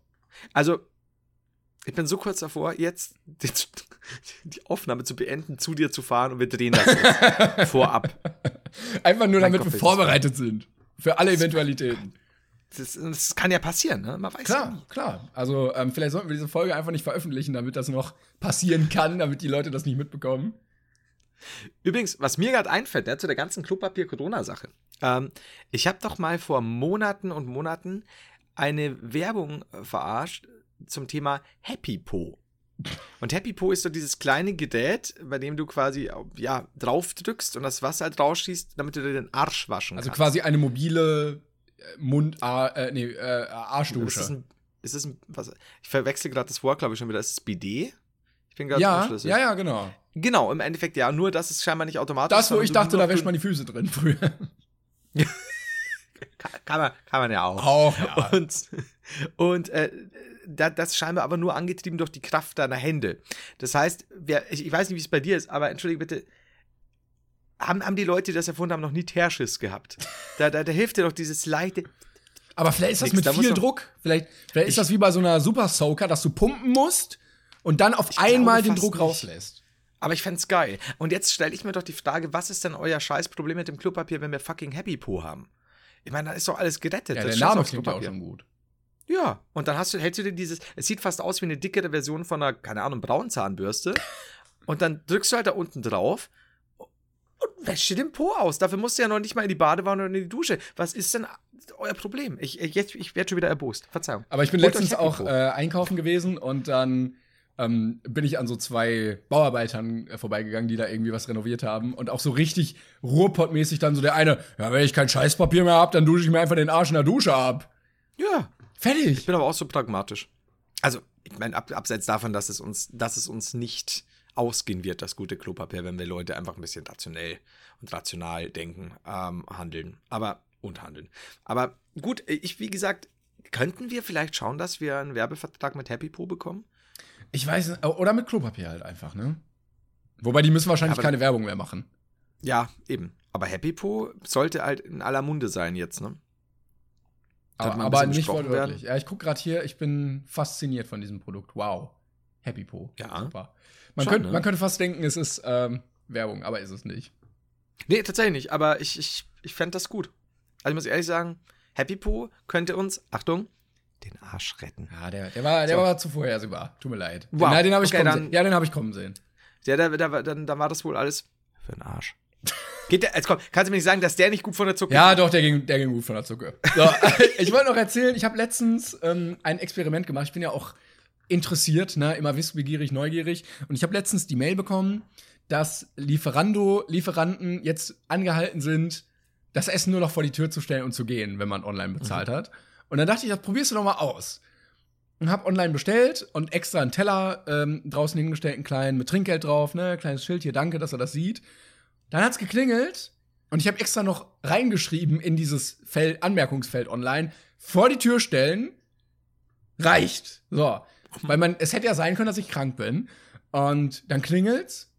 Also, ich bin so kurz davor, jetzt die, die Aufnahme zu beenden, zu dir zu fahren und wir drehen das jetzt vorab. Einfach nur, Mein damit wir vorbereitet sind. Für alle Eventualitäten. Das, das kann ja passieren, ne? Man weiß ja Klar, nie. klar. Also, ähm, vielleicht sollten wir diese Folge einfach nicht veröffentlichen, damit das noch passieren kann, damit die Leute das nicht mitbekommen. Übrigens, was mir gerade einfällt, ne, zu der ganzen Klopapier-Corona-Sache. Ähm, ich habe doch mal vor Monaten und Monaten eine Werbung verarscht zum Thema Happy Po. Und Happy Po ist so dieses kleine Gerät, bei dem du quasi ja, drauf drückst und das Wasser halt rausschießt, damit du dir den Arsch waschen Also kannst. quasi eine mobile äh, Mund, äh, nee, äh, ist es Arschdusche. ein, ist es ein, was, ich verwechsel gerade das Wort, glaube ich, schon wieder. Ist es BD? Ich bin gerade Ja, ja, ja, genau. Genau, im Endeffekt ja. Nur, dass es scheinbar nicht automatisch Das, wo ich dachte, da wäscht man die Füße drin früher. Kann, kann, man, kann man ja auch. Auch, ja. Und, und äh, da, das scheinbar aber nur angetrieben durch die Kraft deiner Hände. Das heißt, wer, ich, ich weiß nicht, wie es bei dir ist, aber entschuldige bitte, haben, haben die Leute, die das erfunden haben, noch nie Teerschiss gehabt? Da, da, da hilft dir doch dieses leichte. Aber vielleicht ist das Nix, mit da viel Druck. Vielleicht, vielleicht ist das wie bei so einer Super Soaker, dass du pumpen musst und dann auf einmal den Druck nicht. rauslässt. Aber ich fänd's geil. Und jetzt stelle ich mir doch die Frage, was ist denn euer Scheißproblem mit dem Klopapier, wenn wir fucking Happy Po haben? Ich meine, da ist doch alles gerettet. Ja, Das der Name klingt ja auch schon gut. Ja, und dann hast du, hältst du dir dieses, es sieht fast aus wie eine dickere Version von einer, keine Ahnung, Braunzahnbürste. und dann drückst du halt da unten drauf und wäschst dir den Po aus. Dafür musst du ja noch nicht mal in die Badewanne oder in die Dusche. Was ist denn euer Problem? Ich, jetzt- ich werde schon wieder erbost. Verzeihung. Aber ich bin Holt letztens auch äh, einkaufen gewesen und dann ähm, bin ich an so zwei Bauarbeitern äh, vorbeigegangen, die da irgendwie was renoviert haben und auch so richtig Ruhrpottmäßig dann so der eine, ja, wenn ich kein Scheißpapier mehr hab, dann dusche ich mir einfach den Arsch in der Dusche ab. Ja, Fertig. ich bin aber auch so pragmatisch. Also, ich meine, ab, abseits davon, dass es uns, dass es uns nicht ausgehen wird, das gute Klopapier, wenn wir Leute einfach ein bisschen rationell und rational denken, ähm, handeln. Aber, und handeln. Aber gut, ich, wie gesagt, könnten wir vielleicht schauen, dass wir einen Werbevertrag mit Happy Po bekommen? Ich weiß nicht, oder mit Klopapier halt einfach, ne? Wobei die müssen wahrscheinlich Aber- keine Werbung mehr machen. Ja, eben. Aber Happy Po sollte halt in aller Munde sein jetzt, ne? Aber, aber nicht wortwörtlich. Ja, ich gucke gerade hier, ich bin fasziniert von diesem Produkt. Wow. Happy Po. Ja. Super. Man, Schon, könnte, ne? man könnte fast denken, es ist ähm, Werbung, aber ist es nicht. Nee, tatsächlich nicht, aber ich, ich, ich fände das gut. Also ich muss ehrlich sagen, Happy Po könnte uns, Achtung, den Arsch retten. Ja, der, der, war, der So. war zu vorhersehbar. Tut mir leid. Wow. Nein, den habe ich Okay, kommen dann- sehen. Ja, den habe ich kommen sehen. Ja, da, da, dann, dann war das wohl alles für den Arsch. Geht der, jetzt komm, kannst du mir nicht sagen, dass der nicht gut von der Zucke Ja, doch, der ging, der ging gut von der Zucke. So, ich wollte noch erzählen, ich habe letztens ähm, ein Experiment gemacht. Ich bin ja auch interessiert, ne? immer wissbegierig, neugierig. Und ich habe letztens die Mail bekommen, dass Lieferando-Lieferanten jetzt angehalten sind, das Essen nur noch vor die Tür zu stellen und zu gehen, wenn man online bezahlt hat. Und dann dachte ich, das probierst du doch mal aus. Und hab online bestellt und extra einen Teller ähm, draußen hingestellt, einen kleinen mit Trinkgeld drauf, ne, kleines Schild hier, danke, dass er das sieht. Dann hat's geklingelt und ich habe extra noch reingeschrieben in dieses Feld, Anmerkungsfeld online, vor die Tür stellen, reicht. So. Weil man, es hätte ja sein können, dass ich krank bin. Und dann klingelt's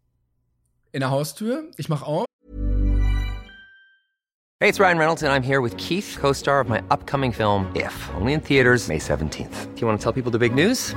in der Haustür, ich mach auf. Hey, it's Ryan Reynolds, and I'm here with Keith, co star of my upcoming film, If, only in theaters, May 17th. Do you want to tell people the big news?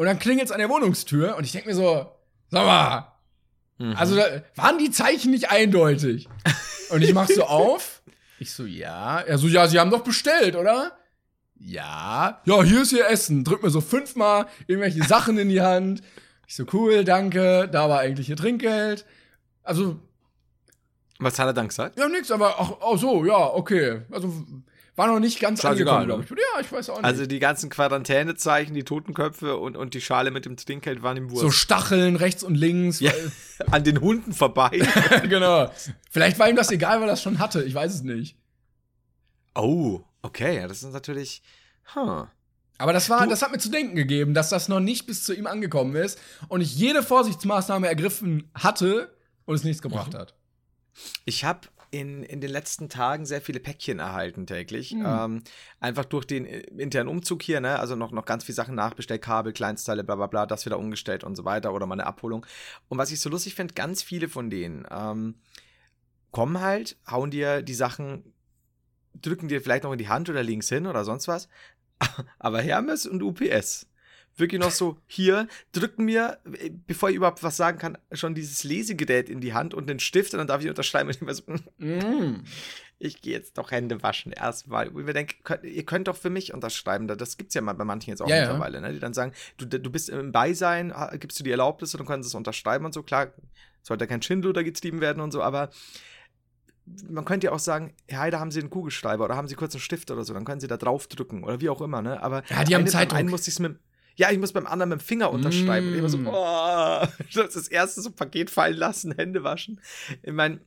Und dann klingelt's an der Wohnungstür und ich denke mir so, sag mal, Mhm. also da waren die Zeichen nicht eindeutig. Und ich mach so auf. Ich so, ja. Er so, ja, sie haben doch bestellt, oder? Ja. Ja, hier ist ihr Essen. Drück mir so fünfmal irgendwelche Sachen in die Hand. Ich so, cool, danke. Da war eigentlich ihr Trinkgeld. Also, Was hat er dann gesagt? ja, nix, aber ach, ach so, ja, okay. Also, war noch nicht ganz Scheißegal, angekommen, glaube ich. Ja, ich weiß auch nicht. Also die ganzen Quarantänezeichen, die Totenköpfe und, und die Schale mit dem Trinkgeld waren ihm Wurst. so Stacheln rechts und links. ja, an den Hunden vorbei. genau. Vielleicht war ihm das egal, weil er das schon hatte. Ich weiß es nicht. Oh, okay, ja, das ist natürlich. Huh. Aber das war, das hat mir zu denken gegeben, dass das noch nicht bis zu ihm angekommen ist und ich jede Vorsichtsmaßnahme ergriffen hatte und es nichts gebracht hat. Ich habe in, in den letzten Tagen sehr viele Päckchen erhalten täglich. Hm. Ähm, einfach durch den äh, internen Umzug hier, ne? Also noch, noch ganz viele Sachen nachbestellt, Kabel, Kleinstteile, bla bla bla, das wieder umgestellt und so weiter oder mal eine Abholung. Und was ich so lustig finde, ganz viele von denen ähm, kommen halt, hauen dir die Sachen, drücken dir vielleicht noch in die Hand oder links hin oder sonst was. Aber Hermes und UPS. Wirklich noch so, hier, drücken mir, äh, bevor ich überhaupt was sagen kann, schon dieses Lesegerät in die Hand und den Stift und dann darf ich unterschreiben und ich so, Mm. ich gehe jetzt doch Hände waschen erstmal. Und wir denken, könnt, ihr könnt doch für mich unterschreiben. Da- Das gibt's ja mal bei manchen jetzt auch Ja, ja. mittlerweile, ne? die dann sagen, du, du bist im Beisein, gibst du die Erlaubnis und dann können sie es unterschreiben und so. Klar, sollte kein Schindluder getrieben werden und so, aber man könnte ja auch sagen, Herr Heider, haben Sie einen Kugelschreiber oder haben Sie kurz einen Stift oder so, dann können Sie da drauf drücken oder wie auch immer, ne? Aber Ja, die haben Zeitdruck. einen musste ich's mit ja, ich muss beim anderen mit dem Finger unterschreiben. Und ich immer so, Mm. oh, das, das erste so Paket fallen lassen, Hände waschen. Ich meine,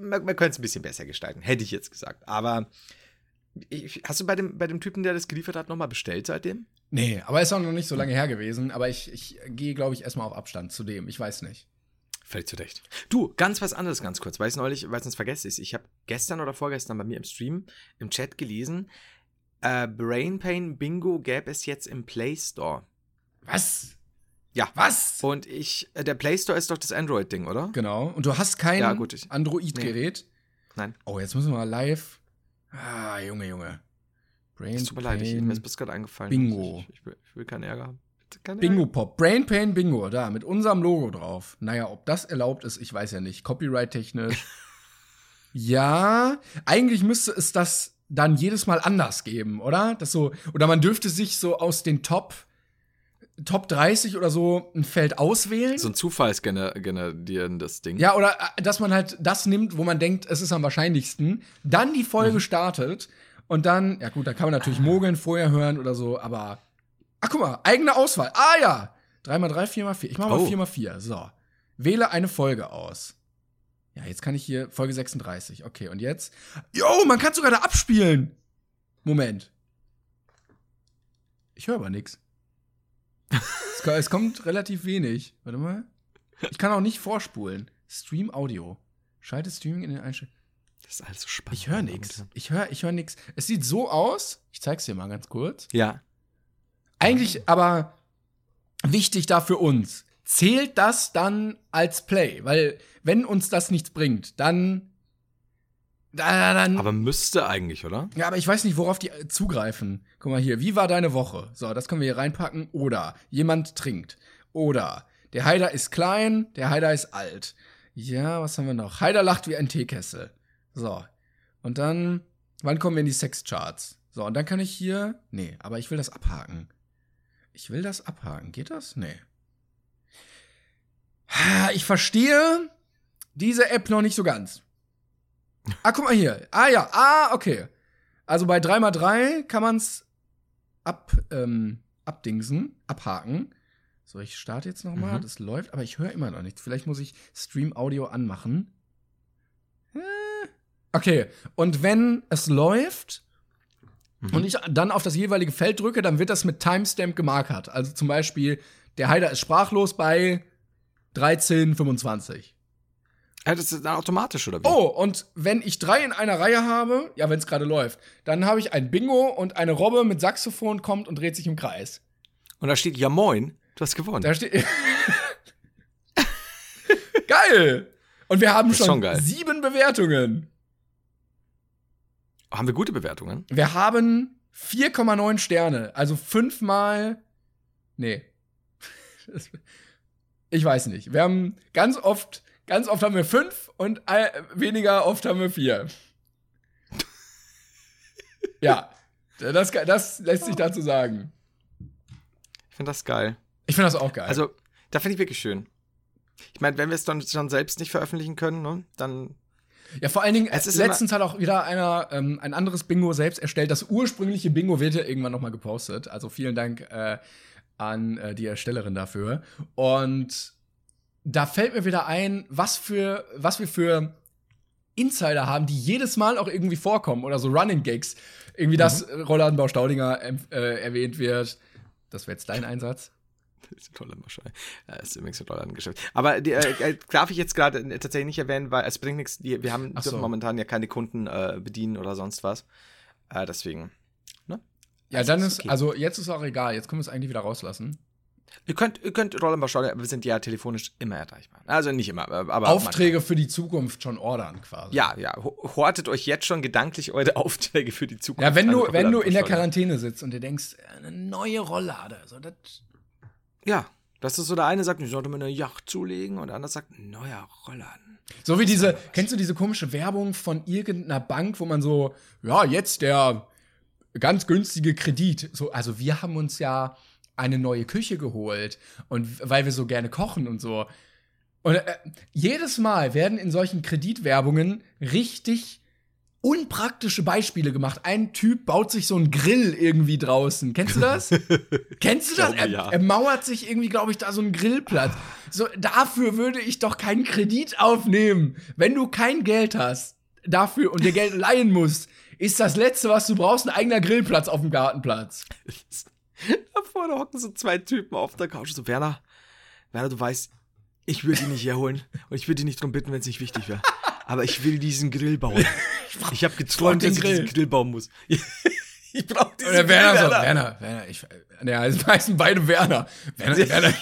man, man könnte es ein bisschen besser gestalten, hätte ich jetzt gesagt. Aber ich, hast du bei dem, bei dem Typen, der das geliefert hat, nochmal bestellt seitdem? Nee, aber ist auch noch nicht so lange her gewesen. Aber ich, ich gehe, glaube ich, erstmal auf Abstand zu dem. Ich weiß nicht. Völlig zu Recht. Du, ganz was anderes ganz kurz, weil es neulich, weil es uns vergessen ist. Ich habe gestern oder vorgestern bei mir im Stream, im Chat gelesen, äh, Brain Pain Bingo gäbe es jetzt im Play Store. Was? Ja. Was? Und ich, äh, der Play Store ist doch das Android-Ding, oder? Genau. Und du hast kein Ja, Android-Gerät? Nein. Oh, jetzt müssen wir mal live. Ah, Junge, Junge. Brain Es tut mir leid, ich, mir ist bis gerade eingefallen. Bingo. Ich, ich, will, ich will keinen Ärger haben. Keinen Bingo Pop. Brain Pain Bingo. Da, mit unserem Logo drauf. Naja, ob das erlaubt ist, ich weiß ja nicht. Copyright-technisch. ja, eigentlich müsste es das dann jedes Mal anders geben, oder? Das so, oder man dürfte sich so aus den Top, Top 30 oder so ein Feld auswählen. So ein zufallsgenerierendes Ding. Ja, oder äh, dass man halt das nimmt, wo man denkt, es ist am wahrscheinlichsten, dann die Mhm. Folge startet und dann, ja gut, da kann man natürlich mogeln vorher hören oder so, aber. Ach, guck mal, eigene Auswahl. Ah ja. 3x3, 4x4. Ich mach mal Oh. 4x4. So. Wähle eine Folge aus. Ja, jetzt kann ich hier Folge 36. Okay, und jetzt. Jo, man kann sogar da abspielen. Moment. Ich höre aber nix. Es, es kommt relativ wenig. Warte mal. Ich kann auch nicht vorspulen. Stream Audio. Schalte Streaming in den Einstellungen. Das ist alles so spannend. Ich höre nichts. Ich höre ich hör nix. Es sieht so aus. Ich zeig's dir mal ganz kurz. Ja. Eigentlich aber wichtig da für uns. Zählt das dann als Play? Weil, wenn uns das nichts bringt, dann. Da- Dann, Aber müsste eigentlich, oder? ja, aber ich weiß nicht, worauf die äh, zugreifen. Guck mal hier, wie war deine Woche? So, das können wir hier reinpacken. Oder jemand trinkt. Oder der Haider ist klein, der Haider ist alt. Ja, was haben wir noch? Haider lacht wie ein Teekessel. So. Und dann, wann kommen wir in die Sexcharts? So, und dann kann ich hier. Nee, aber ich will das abhaken. Ich will das abhaken. Geht das? Nee. Ich verstehe diese App noch nicht so ganz. Ah, guck mal hier. Ah ja, ah, okay. Also bei 3x3 kann man's ab, ähm, abdingsen, abhaken. So, ich starte jetzt noch mal. Mhm. Das läuft, aber ich höre immer noch nichts. Vielleicht muss ich Stream Audio anmachen. Äh, Okay, und wenn es läuft und ich dann auf das jeweilige Feld drücke, dann wird das mit Timestamp gemarkert. Also zum Beispiel, der Heider ist sprachlos bei 13,25. Ja, das ist dann automatisch, oder wie? Oh, und wenn ich drei in einer Reihe habe, ja, wenn es gerade läuft, dann habe ich ein Bingo und eine Robbe mit Saxophon kommt und dreht sich im Kreis. Und da steht, ja moin, du hast gewonnen. Da steht. geil! Und wir haben schon, schon sieben Bewertungen. Haben wir gute Bewertungen? Wir haben 4,9 Sterne, also fünfmal. Nee. Ich weiß nicht. Wir haben ganz oft, ganz oft haben wir fünf und weniger oft haben wir vier. Ja, das, das lässt sich dazu sagen. Ich finde das geil. Ich finde das auch geil. Also, da finde ich wirklich schön. Ich meine, wenn wir es dann schon selbst nicht veröffentlichen können, ne, dann Ja, vor allen Dingen, Es ist letztens hat auch wieder einer ähm, ein anderes Bingo selbst erstellt. Das ursprüngliche Bingo wird ja irgendwann noch mal gepostet. Also vielen Dank äh, an äh, die Erstellerin dafür. Und da fällt mir wieder ein, was für was wir für Insider haben, die jedes Mal auch irgendwie vorkommen oder so Running Gags. Irgendwie, dass Mhm. Rollladenbau Staudinger äh, erwähnt wird. Das wäre jetzt dein Einsatz. Das ist ein toller Maschine. Das ist übrigens ein toller Geschäft. Aber die, äh, äh, darf ich jetzt gerade äh, tatsächlich nicht erwähnen, weil es bringt nichts. Wir haben so. momentan ja keine Kunden äh, bedienen oder sonst was. Äh, deswegen. Ja, Das dann ist ist, okay. also jetzt ist auch egal, jetzt können wir es eigentlich wieder rauslassen. Ihr könnt, ihr könnt Rollenbau schauen, aber wir sind ja telefonisch immer erreichbar. Also nicht immer, aber Aufträge für die Zukunft schon ordern quasi. Ja, ja. Ho- Hortet euch jetzt schon gedanklich eure Aufträge für die Zukunft. Ja, wenn du, wenn du in der. Quarantäne sitzt und dir denkst, eine neue Rolllade, so das. Ja, das ist so, der eine sagt, ich sollte mir eine Yacht zulegen und der andere sagt, neuer Rollladen. So wie diese, kennst du diese komische Werbung von irgendeiner Bank, wo man so, ja, jetzt der ganz günstige Kredit. So, also wir haben uns ja eine neue Küche geholt und weil wir so gerne kochen und so. Und äh, jedes Mal werden in solchen Kreditwerbungen richtig unpraktische Beispiele gemacht. Ein Typ baut sich so einen Grill irgendwie draußen. Kennst du das? Kennst du das? glaube, Er, ja. er mauert sich irgendwie, glaube ich, da so einen Grillplatz. So, dafür würde ich doch keinen Kredit aufnehmen. Wenn du kein Geld hast dafür und dir Geld leihen musst, ist das Letzte, was du brauchst, ein eigener Grillplatz auf dem Gartenplatz. Da vorne hocken so zwei Typen auf der Couch. So, Werner, Werner, du weißt, ich würde ihn nicht herholen und ich würde dich nicht drum bitten, wenn es nicht wichtig wäre. Aber ich will diesen Grill bauen. Ich habe geträumt, den dass ich Grill. diesen Grill bauen muss. Ich brauche diesen Und der Werner so, Werner. Werner, Werner, ich, ja, es heißen beide Werner. Werner, Werner,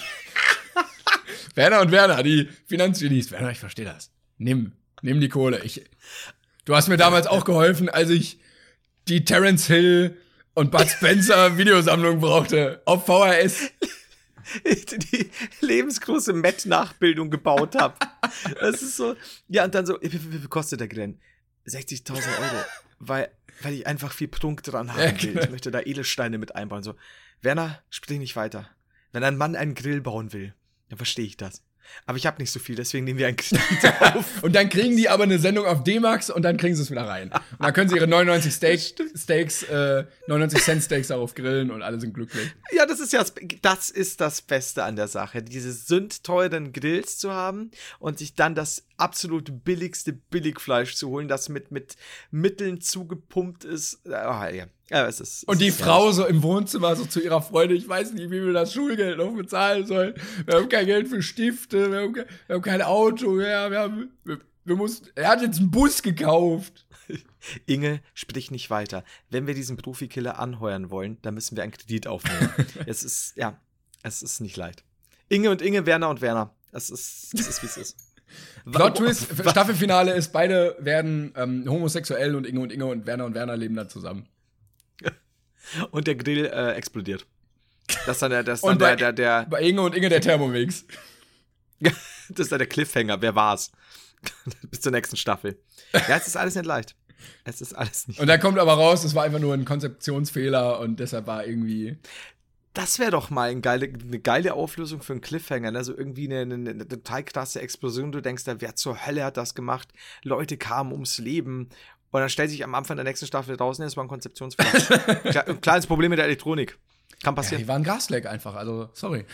Werner und Werner, die Finanzgenies. Werner, ich verstehe das. Nimm, nimm die Kohle. Ich, du hast mir damals auch geholfen, als ich die Terence Hill und Bud Spencer Videosammlung brauchte. Auf VHS. die lebensgroße Met-Nachbildung gebaut habe. Das ist so. Ja, und dann so, wie viel, kostet der Grill? 60.000 Euro. Weil, weil ich einfach viel Prunk dran haben will. genau. Ich möchte da Edelsteine mit einbauen. So, Werner, sprich nicht weiter. Wenn ein Mann einen Grill bauen will, dann verstehe ich das. Aber ich habe nicht so viel, deswegen nehmen wir einen Kredit auf. Und dann kriegen die aber eine Sendung auf D-Max und dann kriegen sie es wieder rein. Und dann können sie ihre 99 Steak, Steaks, äh, 99 Cent Steaks darauf grillen und alle sind glücklich. Ja, das ist ja das, ist das Beste an der Sache, diese sündteuren Grills zu haben und sich dann das absolut billigste Billigfleisch zu holen, das mit, mit Mitteln zugepumpt ist. Ah, ja. Ja, es ist. Und es die ist Frau so im Wohnzimmer so zu ihrer Freundin, ich weiß nicht, wie wir das Schulgeld noch bezahlen sollen. Wir haben kein Geld für Stifte, wir haben kein, wir haben kein Auto mehr, wir haben, wir, wir mussten, er hat jetzt einen Bus gekauft. Inge, sprich nicht weiter. Wenn wir diesen Profikiller anheuern wollen, dann müssen wir einen Kredit aufnehmen. es ist, ja, es ist nicht leicht. Inge und Inge, Werner und Werner. Es ist, es ist wie es ist. Plot Twist, Staffelfinale ist, beide werden ähm, homosexuell und Inge und Inge und Werner und Werner leben dann zusammen. Und der Grill äh, explodiert. Das ist dann der, das dann bei- der, der, der, Bei Inge und Inge der Thermomix. Das ist dann der Cliffhanger. Wer war's? Bis zur nächsten Staffel. Ja, es ist alles nicht leicht. Es ist alles nicht. Und dann kommt aber raus, es war einfach nur ein Konzeptionsfehler und deshalb war irgendwie. Das wäre doch mal ein geile, eine geile Auflösung für einen Cliffhanger. Ne? So irgendwie eine, eine, eine total krasse Explosion. Du denkst, da, wer zur Hölle hat das gemacht? Leute kamen ums Leben. Und dann stellt sich am Anfang der nächsten Staffel draußen, es war ein Konzeptionsfehler. Kle- ein kleines Problem mit der Elektronik. Kann Ja, passieren. die waren Gasleck einfach, also sorry.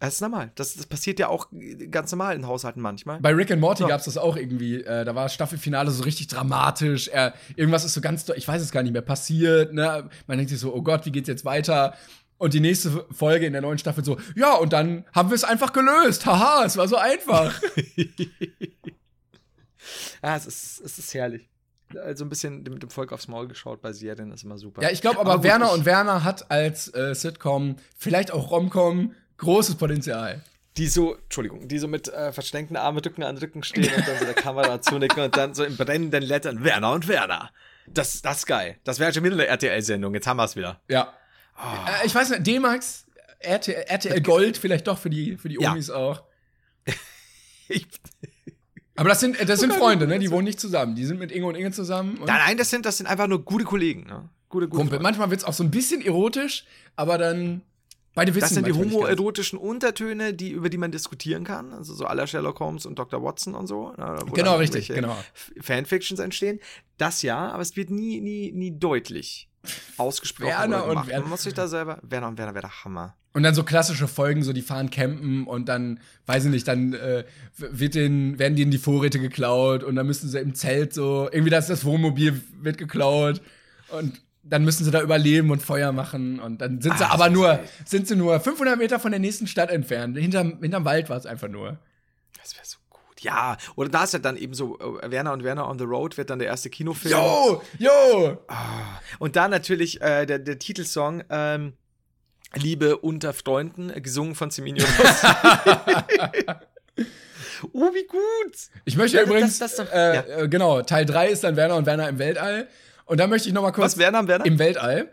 das ist normal. Das, das passiert ja auch ganz normal in Haushalten manchmal. Bei Rick and Morty So. gab's das auch irgendwie. Äh, da war das Staffelfinale so richtig dramatisch. Er, irgendwas ist so ganz, ich weiß es gar nicht mehr, passiert. Ne? Man denkt sich so, oh Gott, wie geht's jetzt weiter? Und die nächste Folge in der neuen Staffel so, ja, und dann haben wir es einfach gelöst. Haha, es war so einfach. Ja, es ist, es ist herrlich. Also ein bisschen mit dem Volk aufs Maul geschaut bei Serien ist immer super. ja, ich glaube aber, gut, Werner und Werner hat als äh, Sitcom, vielleicht auch Romcom, großes Potenzial. Die so, Entschuldigung, die so mit äh, verschränkten Armen Rücken an Rücken stehen und dann so der Kamera zunicken und dann so in brennenden Lettern Werner und Werner. Das, das ist geil. Das wäre schon wieder eine RTL-Sendung. Jetzt haben wir es wieder. Ja. Äh, ich weiß nicht, D-Max, RTL, RTL Gold, vielleicht doch für die, für die Ja. Omis auch. Ich, Aber das sind, äh, das sind Freunde, ne? Die wohnen nicht zusammen. Die sind mit Inge und Inge zusammen. Und nein, nein, das sind, das sind einfach nur gute Kollegen. Ne? Gute, gute Kumpel. Freunde. Manchmal wird's auch so ein bisschen erotisch, aber dann beide wissen Das sind die homoerotischen Untertöne, die, über die man diskutieren kann. Also so aller Sherlock Holmes und Dr. Watson und so. ne, wo Genau, dann richtig, genau. Fanfictions entstehen. Das ja, aber es wird nie, nie, nie deutlich ausgesprochen Werner oder und gemacht. Werner. Man muss sich da selber. Werner und Werner wäre der Hammer. Und dann so klassische Folgen, so die fahren campen und dann, weiß ich nicht, dann äh, wird den, werden denen die Vorräte geklaut und dann müssen sie im Zelt so, irgendwie das, das Wohnmobil wird geklaut und dann müssen sie da überleben und Feuer machen und dann sind sie Ah, aber nur, geil. sind sie nur 500 Meter von der nächsten Stadt entfernt. Hinterm, hinterm Wald war es einfach nur. Das wäre so gut. Ja, oder da ist ja dann eben so, äh, Werner und Werner on the Road wird dann der erste Kinofilm. Jo, jo! Und dann natürlich äh, der, der Titelsong, ähm, Liebe unter Freunden, äh, gesungen von Semino Rossi. oh, wie gut! Ich möchte Ja, das- übrigens, das- das- äh, ja. äh, genau, Teil 3 ist dann Werner und Werner im Weltall. Und da möchte ich noch mal kurz Was, Werner, Werner? im Weltall.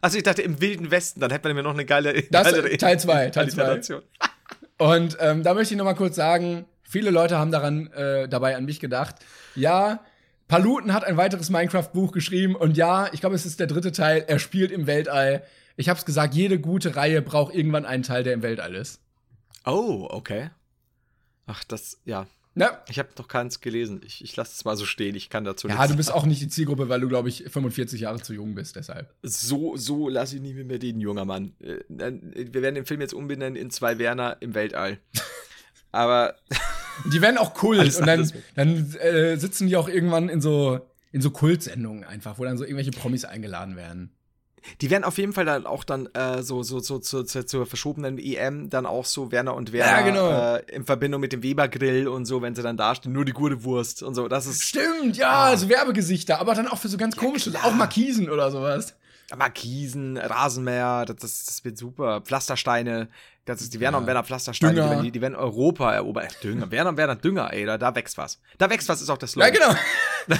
Also ich dachte im Wilden Westen, dann hätte man mir noch eine geile Das- Teil zwei, Teil zwei. Alliteration. Und ähm, da möchte ich noch mal kurz sagen, viele Leute haben daran äh, dabei an mich gedacht. Ja, Paluten hat ein weiteres Minecraft-Buch geschrieben und ja, ich glaube, es ist der dritte Teil. Er spielt im Weltall. Ich habe es gesagt, jede gute Reihe braucht irgendwann einen Teil, der im Weltall ist. Oh, okay. Ach, das, ja. Na, Ich habe noch keins gelesen. Ich, ich lasse es mal so stehen. Ich kann dazu ja, nichts du bist auch nicht die Zielgruppe, weil du, glaube ich, 45 Jahre zu jung bist, deshalb. So, so lasse ich nicht mehr den junger Mann. Äh, dann- Wir werden den Film jetzt umbenennen in zwei Werner im Weltall. Aber Die werden auch Kult Alles und dann, dann äh, sitzen die auch irgendwann in so, in so Kultsendungen einfach, wo dann so irgendwelche Promis eingeladen werden. Die werden auf jeden Fall dann auch dann äh, so, so, so, so, so zur verschobenen EM dann auch so Werner und Werner Ja, genau. äh, in Verbindung mit dem Weber-Grill und so, wenn sie dann dastehen, nur die gute Wurst und so. Das ist Stimmt, ja, so Werbegesichter, aber dann auch für so ganz komische, klar. auch Markisen oder sowas. Markisen, Rasenmäher, das, das, das wird super. Pflastersteine, das ist die Werner und Werner Pflastersteine, die, Dünger. werden- die, die werden Europa erobern. Äh, Dünger, Werner und Werner Dünger, ey, da, da wächst was. Da wächst was, ist auch das Ja, Slogan. genau.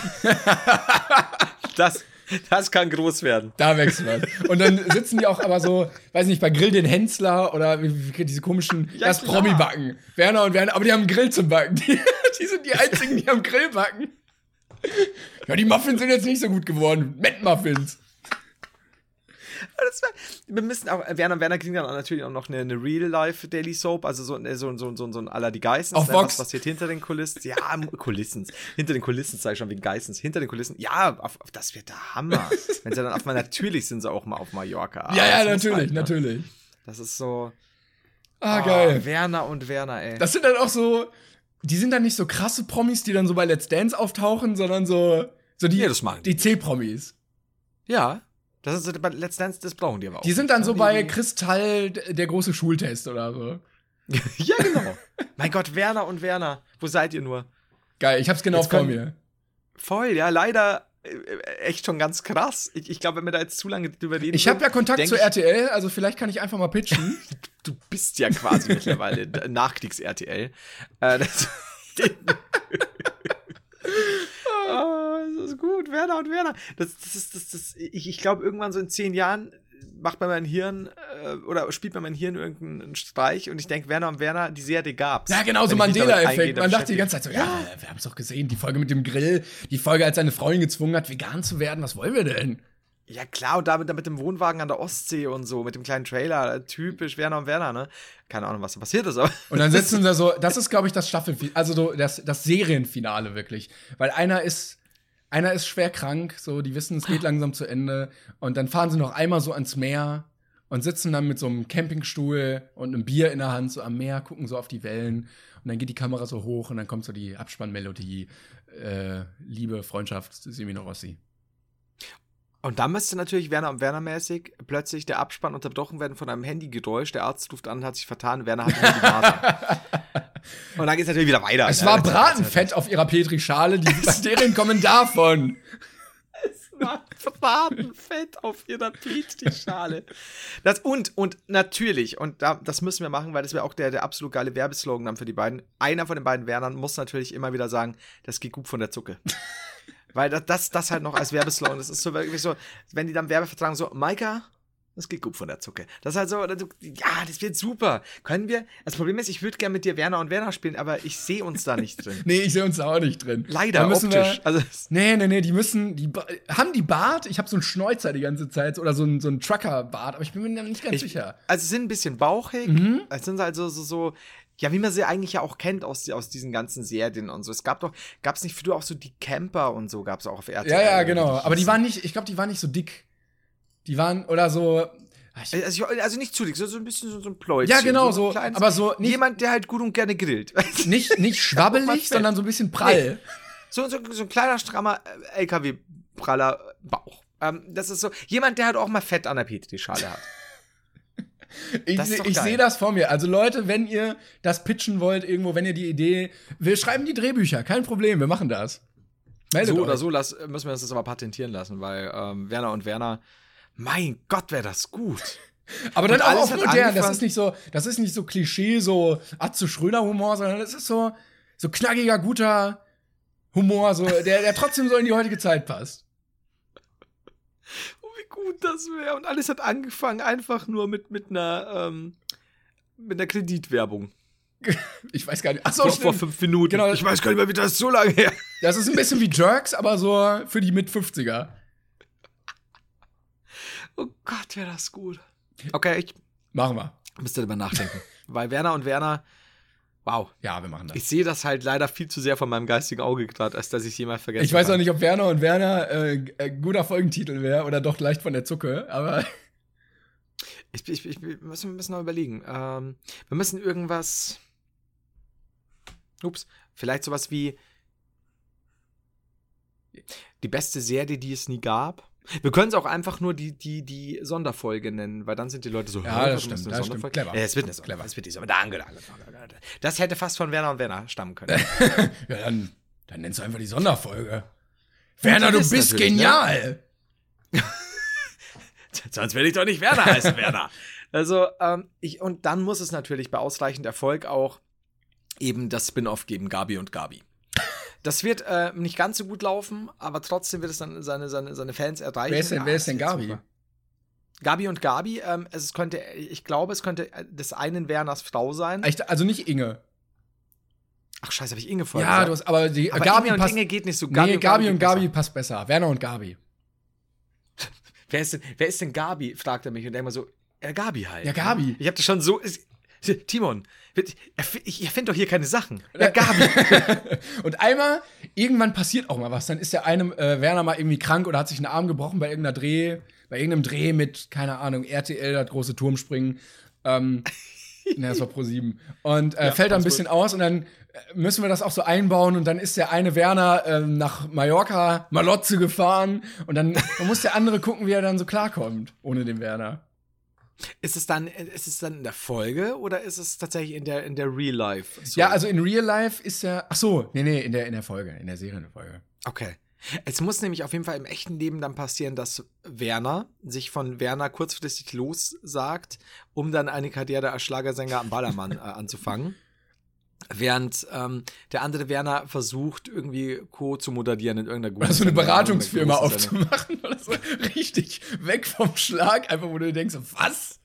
Das, das kann groß werden. Da wächst was. Und dann sitzen die auch aber so, weiß nicht, bei Grill den Hensler oder diese komischen, Ja, das klar. Promi-Backen. Werner und Werner, aber die haben einen Grill zum Backen. Die, die sind die einzigen, die am Grill backen. Ja, die Muffins sind jetzt nicht so gut geworden. Met-Muffins. Das wär, wir müssen auch, Werner und Werner kriegen dann natürlich auch noch eine, eine Real-Life Daily Soap, also so, so, so, so, so ein aller die Geissens. Auf ne, Vox. Was passiert hinter den Kulissen? Ja, Kulissen. Hinter den Kulissen sage ich schon wegen Geissens. Hinter den Kulissen, ja, auf, auf, das wird der Hammer. Wenn sie dann auf mal, natürlich sind sie auch mal auf Mallorca. Ja, ja, natürlich, halt, ne? natürlich. Das ist so. Ah, oh, geil. Werner und Werner, ey. Das sind dann auch so, die sind dann nicht so krasse Promis, die dann so bei Let's Dance auftauchen, sondern so, so die, Ja, die C-Promis. ja. Das ist so, bei Let's Dance, das brauchen die aber auch. Die sind dann so Die- bei Kristall, der große Schultest oder so. Ja, genau. mein Gott, Werner und Werner. Wo seid ihr nur? Geil, ich hab's genau Jetzt vor können- mir. Voll, ja, leider äh, echt schon ganz krass. Ich, ich glaube, wenn wir da jetzt zu lange drüber reden. Ich habe ja Kontakt zu RTL, also vielleicht kann ich einfach mal pitchen. Du bist ja quasi mittlerweile Nachkriegs-RTL. Äh, oh, das ist gut, Werner und Werner. Das, das ist, das, das, ich, ich glaube, irgendwann so in zehn Jahren macht bei meinem Hirn äh, oder spielt bei meinem Hirn irgendeinen Streich und ich denke, Werner und Werner, die Serie gab's. Ja, genau, so Mandela-Effekt. Man dachte die ganze Zeit so, ja, wir haben's doch gesehen, die Folge mit dem Grill, die Folge, als seine Freundin gezwungen hat, vegan zu werden, was wollen wir denn? Ja, klar, und da mit, dem Wohnwagen an der Ostsee und so, mit dem kleinen Trailer, typisch Werner und Werner, ne? Keine Ahnung, was da passiert ist, aber. Und dann sitzen da so, das ist, glaube ich, das Staffelfinale, also so das, das Serienfinale wirklich. Weil einer ist, einer ist schwer krank, so, die wissen, es geht langsam zu Ende. Und dann fahren sie noch einmal so ans Meer und sitzen dann mit so einem Campingstuhl und einem Bier in der Hand so am Meer, gucken so auf die Wellen. Und dann geht die Kamera so hoch und dann kommt so die Abspannmelodie, äh, Liebe, Freundschaft, Semino Rossi. Und dann müsste natürlich Werner und Werner mäßig plötzlich der Abspann unterbrochen werden von einem Handygeräusch. Der Arzt ruft an, hat sich vertan, Werner hat die Nase. und dann geht's natürlich wieder weiter. Es ne? war Bratenfett auf ihrer Petrischale, die Bakterien kommen davon. war Bratenfett auf ihrer Petri-Schale. Das und, und natürlich, und da, das müssen wir machen, weil das wäre auch der, der absolut geile Werbeslogan dann für die beiden. Einer von den beiden Wernern muss natürlich immer wieder sagen, das geht gut von der Zucke. weil das, das, das halt noch als Werbeslogan, das ist so wirklich so, wenn die dann Werbevertrag so, Maika, das geht gut von der Zucke. Das ist halt so, ja, das wird super. Können wir, das Problem ist, ich würde gerne mit dir Werner und Werner spielen, aber ich sehe uns da nicht drin. Nee, ich sehe uns da auch nicht drin. Leider, Da müssen optisch. Wir, also, Nee, nee, nee, die müssen, die haben die Bart. Ich habe so einen Schnäuzer die ganze Zeit oder so einen, so einen Trucker-Bart, aber ich bin mir nicht ganz Ich- sicher. Also sie sind ein bisschen bauchig. Mhm. Es sind halt so, so, so, ja, wie man sie eigentlich ja auch kennt aus, aus diesen ganzen Serien und so. Es gab doch, gab es nicht früher auch so die Camper und so, gab es auch auf RTL. Ja, ja, genau. Aber die waren nicht, ich glaube, die waren nicht so dick. Die waren, oder so, Also, ich, also nicht zu dick, so, so ein bisschen so, so ein Pläuzchen. Ja, genau, so, kleines- aber so nicht- Jemand, der halt gut und gerne grillt. Nicht, nicht schwabbelig, sondern so ein bisschen prall. so, so, so ein kleiner, strammer äh, LKW-praller Bauch. Ähm, das ist so, jemand, der halt auch mal Fett an der Petri-Schale hat. Ich, ich sehe das vor mir. Also Leute, wenn ihr das pitchen wollt irgendwo, wenn ihr die Idee, wir schreiben die Drehbücher, kein Problem, wir machen das. Meldet So euch. oder so lass, müssen wir das aber patentieren lassen, weil ähm, Werner und Werner, mein Gott, wäre das gut. Aber dann auch modern. Das ist nicht so, das ist nicht so Klischee, so Atze Schröder Humor, sondern das ist so, so knackiger, guter Humor, so, der, der trotzdem so in die heutige Zeit passt. Gut das wäre. Und alles hat angefangen einfach nur mit, mit einer, ähm, mit einer Kreditwerbung. Ich weiß gar nicht. Achso, Vor, vor fünf Minuten. Genau. Ich weiß gar nicht mehr, wie das ist so lange her. Das ist ein bisschen wie Jerks, aber so für die mit 50er. Oh Gott, wäre das gut. Okay, ich Machen wir. müsste darüber nachdenken. weil Werner und Werner, wow. Ja, wir machen das. Ich sehe das halt leider viel zu sehr von meinem geistigen Auge gerade, als dass ich es jemals vergessen Ich weiß kann. auch nicht, ob Werner und Werner äh, äh, guter Folgentitel wäre oder doch leicht von der Zucke, aber Ich, ich, ich, wir müssen, wir müssen noch überlegen. Ähm, wir müssen irgendwas. Ups, vielleicht sowas wie. Die beste Serie, die es nie gab. Wir können es auch einfach nur die, die, die Sonderfolge nennen, weil dann sind die Leute so, Ja, "Hä, das stimmt, das stimmt. Sonderfolge?" Clever. Ja, es wird eine Clever. Clever. Es wird die Sonderfolge. Das hätte fast von Werner und Werner stammen können. ja, dann, dann nennst du einfach die Sonderfolge. Werner, du ist bist ne? genial. Sonst will ich doch nicht Werner heißen, Werner. Also, ähm, ich, und dann muss es natürlich bei ausreichend Erfolg auch eben das Spin-off geben, Gabi und Gabi. Das wird äh, nicht ganz so gut laufen, aber trotzdem wird es dann seine, seine, seine Fans erreichen. Wer ist denn, Ah, wer ist das denn Gabi? super. Gabi und Gabi, ähm, es könnte, ich glaube, es könnte äh, des einen Werners Frau sein. Echt, also nicht Inge. Ach scheiße, habe ich Inge vorher Ja, gesagt? du hast, aber die aber Gabi Inge und passt. Inge geht nicht so. nee, Gabi und geht Gabi besser. passt besser. Werner und Gabi. Wer ist denn, wer ist denn Gabi? fragt er mich und denkt mal so, ja, Gabi halt. Ja, Gabi. Ich hab das schon so. ist- Timon, ich, erfinde doch hier keine Sachen. Ja, Gabi. und einmal, irgendwann passiert auch mal was. Dann ist der eine äh, Werner mal irgendwie krank oder hat sich einen Arm gebrochen bei irgendeiner Dreh, bei irgendeinem Dreh mit, keine Ahnung, RTL, das große Turmspringen. Ähm, ne, das war Pro 7. Und äh, fällt da ein bisschen aus und dann äh, müssen wir das auch so einbauen und dann ist der eine Werner ähm, nach Mallorca, Malotze gefahren und dann, dann muss der andere gucken, wie er dann so klarkommt, ohne den Werner. Ist es dann, ist es dann in der Folge oder ist es tatsächlich in der, in der Real Life? Ja, also in Real Life ist er, ach so, nee, nee, in der, in der Folge, in der Serienfolge. Okay. Es muss nämlich auf jeden Fall im echten Leben dann passieren, dass Werner sich von Werner kurzfristig lossagt, um dann eine Karriere als Schlagersänger am Ballermann äh, anzufangen. Während ähm, der andere Werner versucht, irgendwie Co. zu moderieren in irgendeiner guten Oder so eine Beratungsfirma aufzumachen oder so. Richtig weg vom Schlag, einfach wo du denkst, was?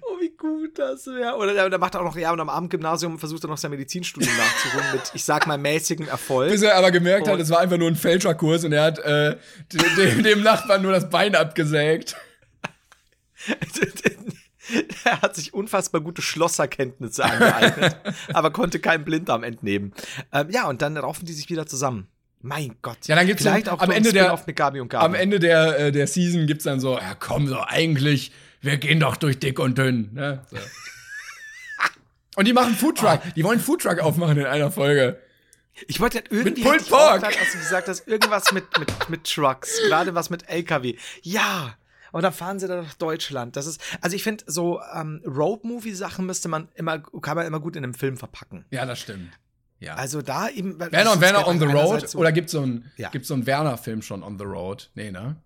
Oh, wie gut das wäre. Oder der, der macht auch noch, ja, und am Abendgymnasium versucht er noch sein Medizinstudium nachzuholen mit, ich sag mal, mäßigem Erfolg. Bis er aber gemerkt hat, Und- es war einfach nur ein Fälscherkurs und er hat äh, dem, dem Nachbarn nur das Bein abgesägt. er hat sich unfassbar gute Schlosserkenntnisse angeeignet, aber konnte keinen Blinddarm entnehmen. Ähm, ja, und dann raufen die sich wieder zusammen. Mein Gott. Ja, dann gibt's Vielleicht so auch am Ende der- mit Gabi und Gabi. Am Ende der, äh, der Season gibt's dann so, ja komm, so eigentlich, wir gehen doch durch dick und dünn. Ne? So. und die machen Foodtruck. Die wollen Foodtruck aufmachen in einer Folge. Ich wollte halt irgendwie Pulled ich auch Pork. gedacht, als du gesagt hast, irgendwas mit, mit, mit Trucks, gerade was mit LKW. Ja. Und dann fahren sie dann nach Deutschland. Das ist, also ich finde, so ähm, Road-Movie-Sachen müsste man immer, kann man immer gut in einem Film verpacken. Ja, das stimmt. Ja. Also da eben. Werner und Werner on the Road? So, Oder gibt's so einen Ja. so einen Werner-Film schon on the Road? Nee, ne?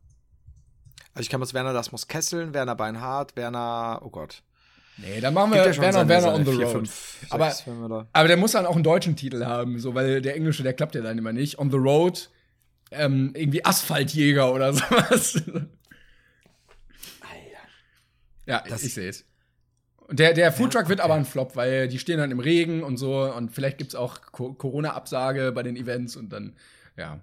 also ich kann was Werner, das muss Kesseln, Werner Beinhardt, Werner, oh Gott. Nee, dann machen Gibt wir ja Werner seine- Werner on the vier, Road. fünf, aber, aber der muss dann auch einen deutschen Titel haben, so, weil der englische, der klappt ja dann immer nicht. On the Road, ähm, irgendwie Asphaltjäger oder sowas. Ja, Das- ich sehe es. Der, der Foodtruck wird aber ein Flop, weil die stehen dann im Regen und so und vielleicht gibt's auch Co Corona-Absage bei den Events und dann, ja.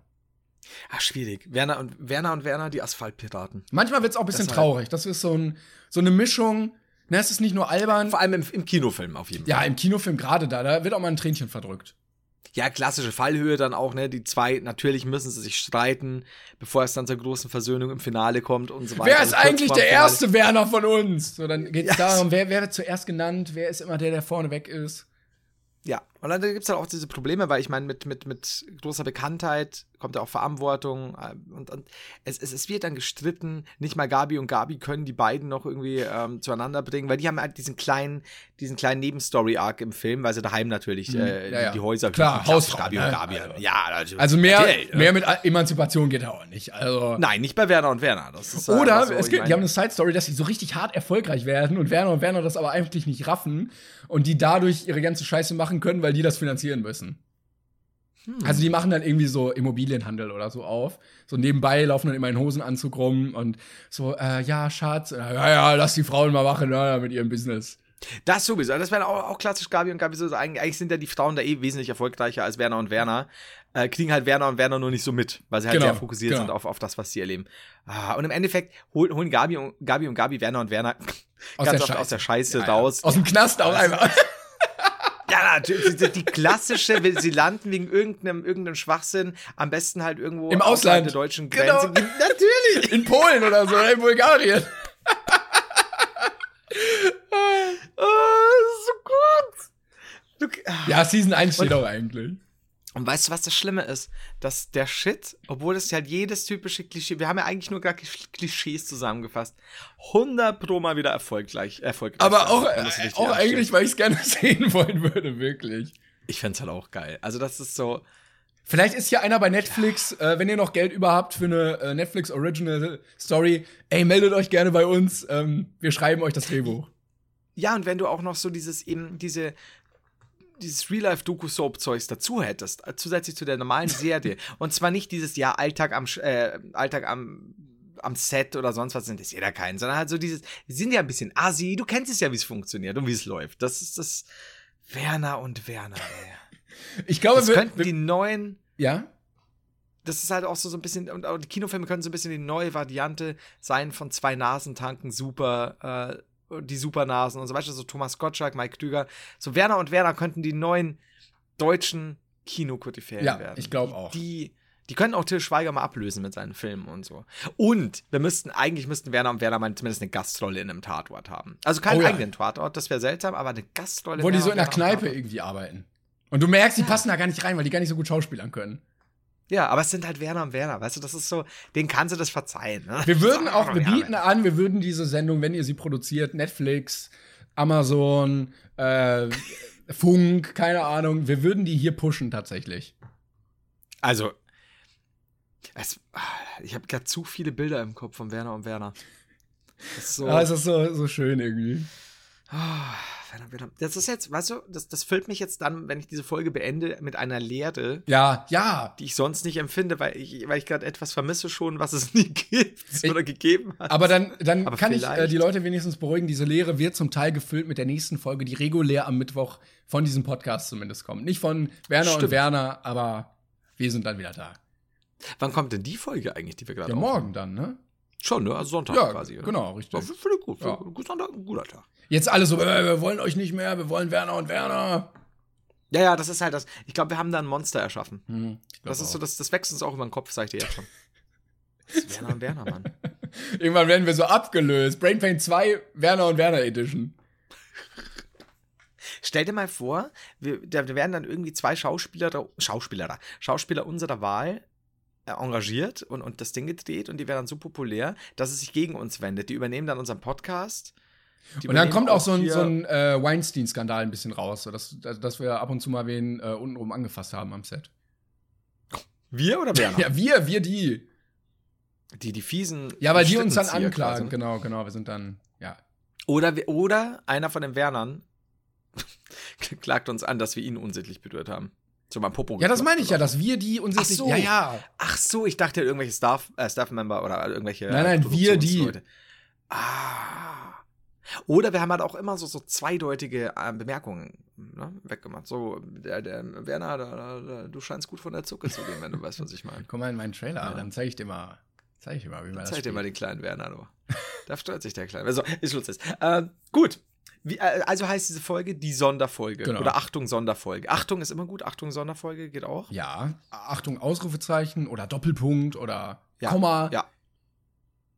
Ah, schwierig. Werner und Werner und Werner, die Asphaltpiraten. Manchmal wird's auch ein bisschen Das halt- traurig. Das ist so, ein, so eine Mischung. Ne, es ist nicht nur albern. Vor allem im, im Kinofilm auf jeden Fall. Ja, im Kinofilm gerade da, da wird auch mal ein Tränchen verdrückt. Ja, klassische Fallhöhe dann auch, ne? Die zwei, natürlich müssen sie sich streiten, bevor es dann zur großen Versöhnung im Finale kommt und so weiter. Wer ist Also eigentlich der Finale. erste Werner von uns? So, dann geht es Ja. darum, wer, wer wird zuerst genannt, wer ist immer der, der vorne weg ist. Ja, und dann gibt es halt auch diese Probleme, weil ich meine, mit, mit, mit großer Bekanntheit kommt ja auch Verantwortung äh, und, und es, es, es wird dann gestritten. Nicht mal Gabi und Gabi können die beiden noch irgendwie ähm, zueinander bringen, weil die haben halt diesen kleinen, diesen kleinen Nebenstory-Arc im Film, weil sie daheim natürlich äh, Mhm. Ja, ja. Die, Häuser Klar, Hausfrau, Gabi ne? und Gabi. Also- ja, natürlich. Also mehr, ne? mehr mit Emanzipation geht ja auch nicht. Also. Nein, nicht bei Werner und Werner. Ist, äh, Oder so, es gibt, die haben eine Side-Story, dass sie so richtig hart erfolgreich werden und Werner und Werner das aber eigentlich nicht raffen und die dadurch ihre ganze Scheiße machen können, weil die das finanzieren müssen. Hm. Also die machen dann irgendwie so Immobilienhandel oder so auf. So nebenbei laufen dann immer in Hosenanzug rum und so, äh, ja, Schatz, äh, ja, ja, lass die Frauen mal machen, ja, mit ihrem Business. Das sowieso. Das wären auch, auch klassisch Gabi und Gabi so. Eigentlich, sind ja die Frauen da eh wesentlich erfolgreicher als Werner und Werner. Äh, kriegen halt Werner und Werner nur nicht so mit, weil sie halt Genau, sehr fokussiert genau. sind auf, auf das, was sie erleben. Ah, und im Endeffekt hol, holen Gabi und, Gabi und Gabi, Werner und Werner Aus ganz oft Scheiße. aus der Scheiße Ja, ja. raus. Aus dem Knast auch einfach. Ja, natürlich. Die, die klassische, sie landen wegen irgendeinem, irgendeinem Schwachsinn, am besten halt irgendwo Im Ausland. der deutschen Genau. Grenze. Natürlich. In Polen oder so, oder in Bulgarien. Oh, so gut. Du, ah. Ja, Season 1 steht auch eigentlich. Und weißt du, was das Schlimme ist? Dass der Shit, obwohl es halt jedes typische Klischee, wir haben ja eigentlich nur gar Klisch- Klischees zusammengefasst, 100 pro mal wieder erfolgreich, erfolgreich. Aber auch, äh, auch eigentlich, weil ich es gerne sehen wollen würde, wirklich. Ich fänd's halt auch geil. Also das ist so, Vielleicht ist hier einer bei Netflix, äh, wenn ihr noch Geld über habt für eine äh, Netflix Original Story, ey, meldet euch gerne bei uns. Ähm, wir schreiben euch das Drehbuch. ja, und wenn du auch noch so dieses eben, diese, dieses Real-Life-Doku-Soap-Zeugs dazu hättest, äh, zusätzlich zu der normalen Serie, und zwar nicht dieses, ja, Alltag am, äh, Alltag am, am Set oder sonst was interessiert ja keinen, sondern halt so dieses, wir sind ja ein bisschen assi, du kennst es ja, wie es funktioniert und wie es läuft. Das ist das Werner und Werner, ey. Ich glaube, Das wir, könnten wir, die neuen, ja, das ist halt auch so, so ein bisschen, und die Kinofilme können so ein bisschen die neue Variante sein von zwei Nasentanken, super, äh, die Supernasen und so weiter, so Thomas Gottschalk, Mike Klüger. So Werner und Werner könnten die neuen deutschen Kinokoryphäen Ja, werden. ich glaub auch. Die, die können auch Till Schweiger mal ablösen mit seinen Filmen und so. Und wir müssten, eigentlich müssten Werner und Werner mal zumindest eine Gastrolle in einem Tatort haben. Also keinen Oh ja. eigenen Tatort, das wäre seltsam, aber eine Gastrolle. wo die so in der Kneipe irgendwie arbeiten. Und du merkst, die passen da gar nicht rein, weil die gar nicht so gut schauspielern können. Ja, aber es sind halt Werner und Werner, weißt du, das ist so, denen kannst du das verzeihen. Ne? Wir würden auch, wir Ja, bieten an, wir würden diese Sendung, wenn ihr sie produziert, Netflix, Amazon, äh, Funk, keine Ahnung, wir würden die hier pushen tatsächlich. Also, es, ich habe gerade zu viele Bilder im Kopf von Werner und Werner. Das ist so. Ja, es ist so, so schön irgendwie. Ah, Das ist jetzt, weißt du, das, das füllt mich jetzt dann, wenn ich diese Folge beende, mit einer Leere, Ja, ja. die ich sonst nicht empfinde, weil ich, weil ich gerade etwas vermisse schon, was es nie gibt Ich- oder gegeben hat. Aber dann, dann Aber kann ich äh, vielleicht- die Leute wenigstens beruhigen. Diese Lehre wird zum Teil gefüllt mit der nächsten Folge, die regulär am Mittwoch von diesem Podcast zumindest kommt. Nicht von Werner und Stimmt. Werner, aber wir sind dann wieder da. Wann kommt denn die Folge eigentlich, die wir gerade Ja, aufnehmen? morgen dann, ne? Schon, ne? Also Sonntag Ja, quasi. Oder? genau, richtig. Ja, Finde ich gut. Ja. Sonntag, ein guter Tag. Jetzt alle so, äh, wir wollen euch nicht mehr, wir wollen Werner und Werner. Ja, ja, das ist halt das. Ich glaube, wir haben da ein Monster erschaffen. Hm, Das ist auch. so, das, das wächst uns auch über den Kopf, sag ich dir jetzt schon. Das ist Werner und Werner, Mann. Irgendwann werden wir so abgelöst. Brain Pain 2, Werner und Werner Edition. Stell dir mal vor, wir, da werden dann irgendwie zwei Schauspieler, da- Schauspieler da, Schauspieler unserer Wahl engagiert und, und das Ding gedreht und die werden dann so populär, dass es sich gegen uns wendet. Die übernehmen dann unseren Podcast. Und dann kommt auch so ein, so ein äh, Weinstein-Skandal ein bisschen raus, so dass, dass wir ab und zu mal wen äh, untenrum angefasst haben am Set. Wir oder Werner? Ja, wir, wir die. Die, die fiesen. Ja, weil die uns dann anklagen. quasi? Genau, genau. Wir sind dann, ja. Oder, oder einer von den Wernern klagt uns an, dass wir ihn unsittlich berührt haben. So beim Popo. Ja, das meine ich ja, dass wir die uns Ach jetzt nicht- so. Ja, ja. Ach so, ich dachte irgendwelche Staff, äh, Staff-Member oder irgendwelche. Nein, nein, wir die. Produktionsleute. Ah. Oder wir haben halt auch immer so, so zweideutige äh, Bemerkungen ne, weggemacht. So, der, der Werner, da, da, du scheinst gut von der Zucke zu gehen, wenn du weißt, was ich meine. Komm mal in meinen Trailer, Ja. dann zeige ich dir mal, zeige ich dir mal, wie man das Zeig dir mal den kleinen Werner, du. Da stört sich der Kleine. Also, ist lustig. Äh, gut. Wie, äh, also heißt diese Folge die Sonderfolge. Genau. Oder Achtung, Sonderfolge. Achtung ist immer gut, Achtung, Sonderfolge geht auch. Ja, Achtung, Ausrufezeichen oder Doppelpunkt oder Ja, Komma. Ja.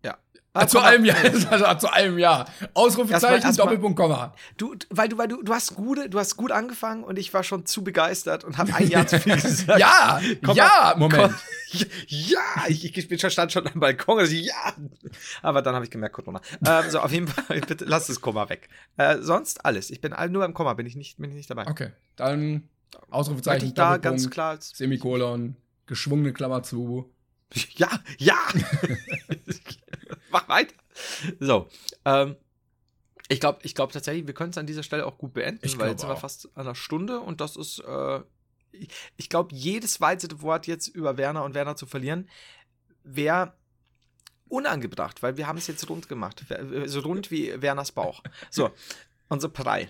Ja. Ah, zu Komma. allem ja, also zu allem ja. Ausrufezeichen, erstmal- Doppelpunkt, Komma. Du, weil du, weil du, du hast gute, du hast gut angefangen und ich war schon zu begeistert und habe ein Jahr zu viel gesagt. Ja, Komma, ja, Moment. Komm, ja, ich, ich bin schon stand schon am Balkon, also ja. Aber dann habe ich gemerkt, Corona. Ähm, so, auf jeden Fall, bitte lass das Komma weg. Äh, sonst alles. Ich bin nur beim Komma, bin ich nicht, bin ich nicht dabei. Okay, dann Ausrufezeichen, ich da Doppelpunkt, ganz klar. Semikolon, geschwungene Klammer zu. Ja, ja. Mach weiter. So, ähm, ich glaube ich glaub tatsächlich, wir können es an dieser Stelle auch gut beenden, Ich weil jetzt sind wir fast an einer Stunde und das ist, äh, ich, glaube, jedes weitere Wort jetzt über Werner und Werner zu verlieren, wäre unangebracht, weil wir haben es jetzt rund gemacht. So rund wie Werners Bauch. So, unser Brei.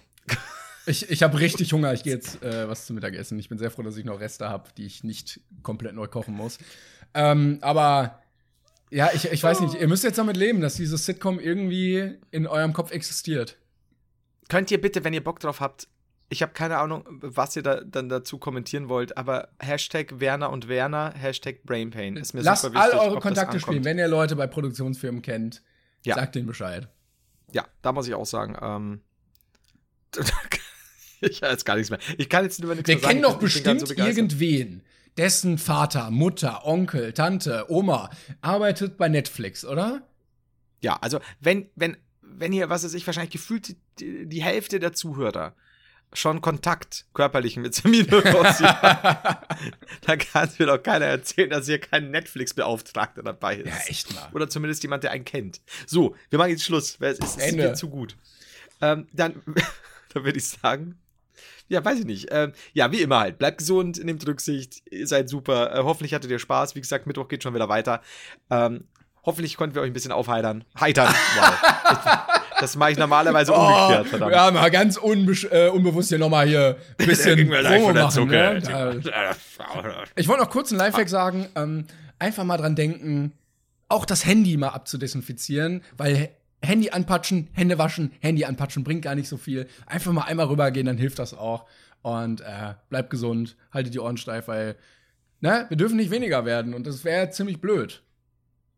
Ich, ich habe richtig Hunger. Ich gehe jetzt äh, was zu Mittag essen. Ich bin sehr froh, dass ich noch Reste habe, die ich nicht komplett neu kochen muss. Ähm, aber ja, ich, ich weiß nicht. Ihr müsst jetzt damit leben, dass dieses Sitcom irgendwie in eurem Kopf existiert. Könnt ihr bitte, wenn ihr Bock drauf habt, ich habe keine Ahnung, was ihr da dann dazu kommentieren wollt, aber Hashtag Werner und Werner, Hashtag Brainpain. Ist mir Lasst super wichtig, all eure Kontakte spielen. Wenn ihr Leute bei Produktionsfirmen kennt, Ja. sagt denen Bescheid. Ja, da muss ich auch sagen, ähm, ich jetzt gar nichts mehr. Ich kann jetzt nur nichts Wir mehr sagen. kennen doch bestimmt so irgendwen, dessen Vater, Mutter, Onkel, Tante, Oma arbeitet bei Netflix, oder? Ja, also wenn, wenn, wenn hier, was weiß ich, wahrscheinlich gefühlt die, die Hälfte der Zuhörer schon Kontakt körperlichen mit Semino Rossi dann kann es mir doch keiner erzählen, dass hier kein Netflix-Beauftragter dabei ist. Ja, echt mal. Oder zumindest jemand, der einen kennt. So, wir machen jetzt Schluss, weil es ist, es ist zu gut. Ähm, dann, dann würde ich sagen, ja, weiß ich nicht. Ähm, ja, wie immer halt. Bleibt gesund, nehmt Rücksicht, ihr seid super. Äh, hoffentlich hattet ihr Spaß. Wie gesagt, Mittwoch geht schon wieder weiter. Ähm, hoffentlich konnten wir euch ein bisschen aufheitern. Heitern. Wow. das mache ich normalerweise umgekehrt, verdammt. Oh, Ja, mal ganz äh, unbewusst hier nochmal hier ein bisschen Promo machen. Ne? Ich wollte noch kurz einen Lifehack sagen. Ähm, einfach mal dran denken, auch das Handy mal abzudesinfizieren, weil Handy anpatschen, Hände waschen, Handy anpatschen bringt gar nicht so viel. Einfach mal einmal rübergehen, dann hilft das auch. Und äh, bleibt gesund, haltet die Ohren steif, weil ne, wir dürfen nicht weniger werden und das wäre ziemlich blöd.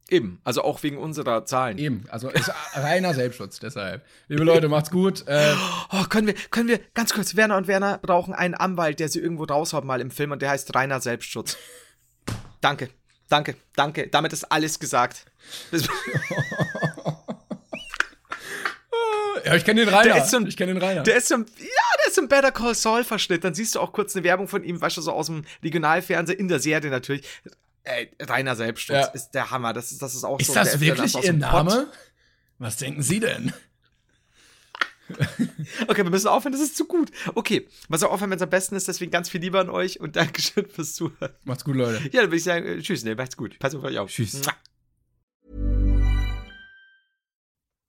Eben, also auch wegen unserer Zahlen. Eben, also ist reiner Selbstschutz deshalb. Liebe Leute, macht's gut. Äh, Oh, können wir, können wir, ganz kurz, Werner und Werner brauchen einen Anwalt, der sie irgendwo raushaut mal im Film und der heißt reiner Selbstschutz. Danke, danke, danke. Damit ist alles gesagt. Ja, ich kenne den Rainer. Der ist so ein- ich kenne den Rainer. Der ist so ein, ja, der ist so ein Better Call Saul Verschnitt. Dann siehst du auch kurz eine Werbung von ihm, weißt du, so aus dem Regionalfernsehen, in der Serie natürlich. Ey, reiner Selbstschutz Ja. ist der Hammer. Das ist, das ist auch ist so. das wirklich das aus Ihr dem Pott. Name? Was denken Sie denn? Okay, wir müssen aufhören, das ist zu gut. Okay, was auch aufhören, wenn es am besten ist, deswegen ganz viel Liebe an euch und Dankeschön fürs Zuhören. Macht's gut, Leute. Ja, dann würde ich sagen, äh, tschüss, ne, macht's gut. Pass auf euch auf. Tschüss.